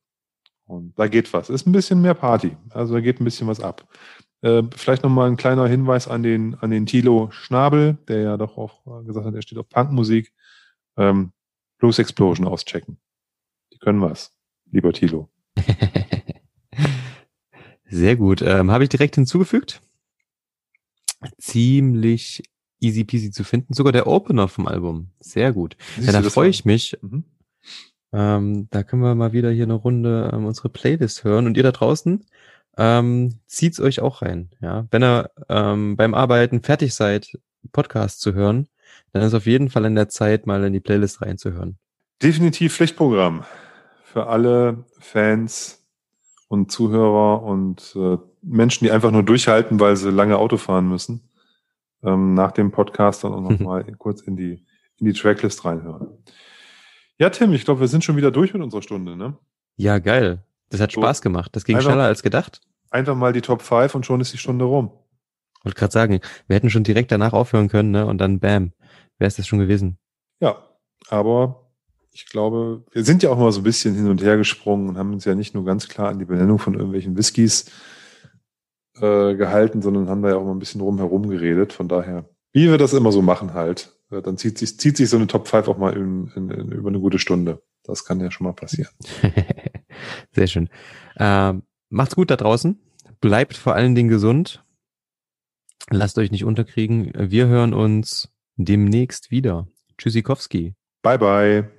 Und da geht was. Ist ein bisschen mehr Party. Also da geht ein bisschen was ab. Äh, vielleicht nochmal ein kleiner Hinweis an den, an den Tilo Schnabel, der ja doch auch gesagt hat, er steht auf Punkmusik. Ähm, Blues Explosion auschecken. Die können was, lieber Tilo. Sehr gut. Ähm, Habe ich direkt hinzugefügt. Ziemlich easy peasy zu finden. Sogar der Opener vom Album. Sehr gut. Ja, da freue ich mich. Mhm. Ähm, da können wir mal wieder hier eine Runde ähm, unsere Playlist hören. Und ihr da draußen, ähm, zieht's euch auch rein. Ja, wenn ihr ähm, beim Arbeiten fertig seid, Podcast zu hören, dann ist auf jeden Fall in der Zeit, mal in die Playlist reinzuhören. Definitiv Pflichtprogramm für alle Fans und Zuhörer und äh, Menschen, die einfach nur durchhalten, weil sie lange Auto fahren müssen. Ähm, nach dem Podcast dann auch nochmal kurz in die, in die Tracklist reinhören. Ja, Tim, ich glaube, wir sind schon wieder durch mit unserer Stunde, ne? Ja, geil. Das hat so, Spaß gemacht. Das ging einfach, schneller als gedacht. Einfach mal die Top 5 und schon ist die Stunde rum. Wollte gerade sagen, wir hätten schon direkt danach aufhören können, ne? Und dann bam, wäre es das schon gewesen. Ja, aber ich glaube, wir sind ja auch mal so ein bisschen hin und her gesprungen und haben uns ja nicht nur ganz klar an die Benennung von irgendwelchen Whiskys äh, gehalten, sondern haben da ja auch mal ein bisschen rumherum geredet. Von daher, wie wir das immer so machen halt, äh, dann zieht sich, zieht sich so eine Top 5 auch mal in, in, in, über eine gute Stunde. Das kann ja schon mal passieren. Sehr schön. Ähm, macht's gut da draußen. Bleibt vor allen Dingen gesund. Lasst euch nicht unterkriegen. Wir hören uns demnächst wieder. Tschüssikowski. Bye bye.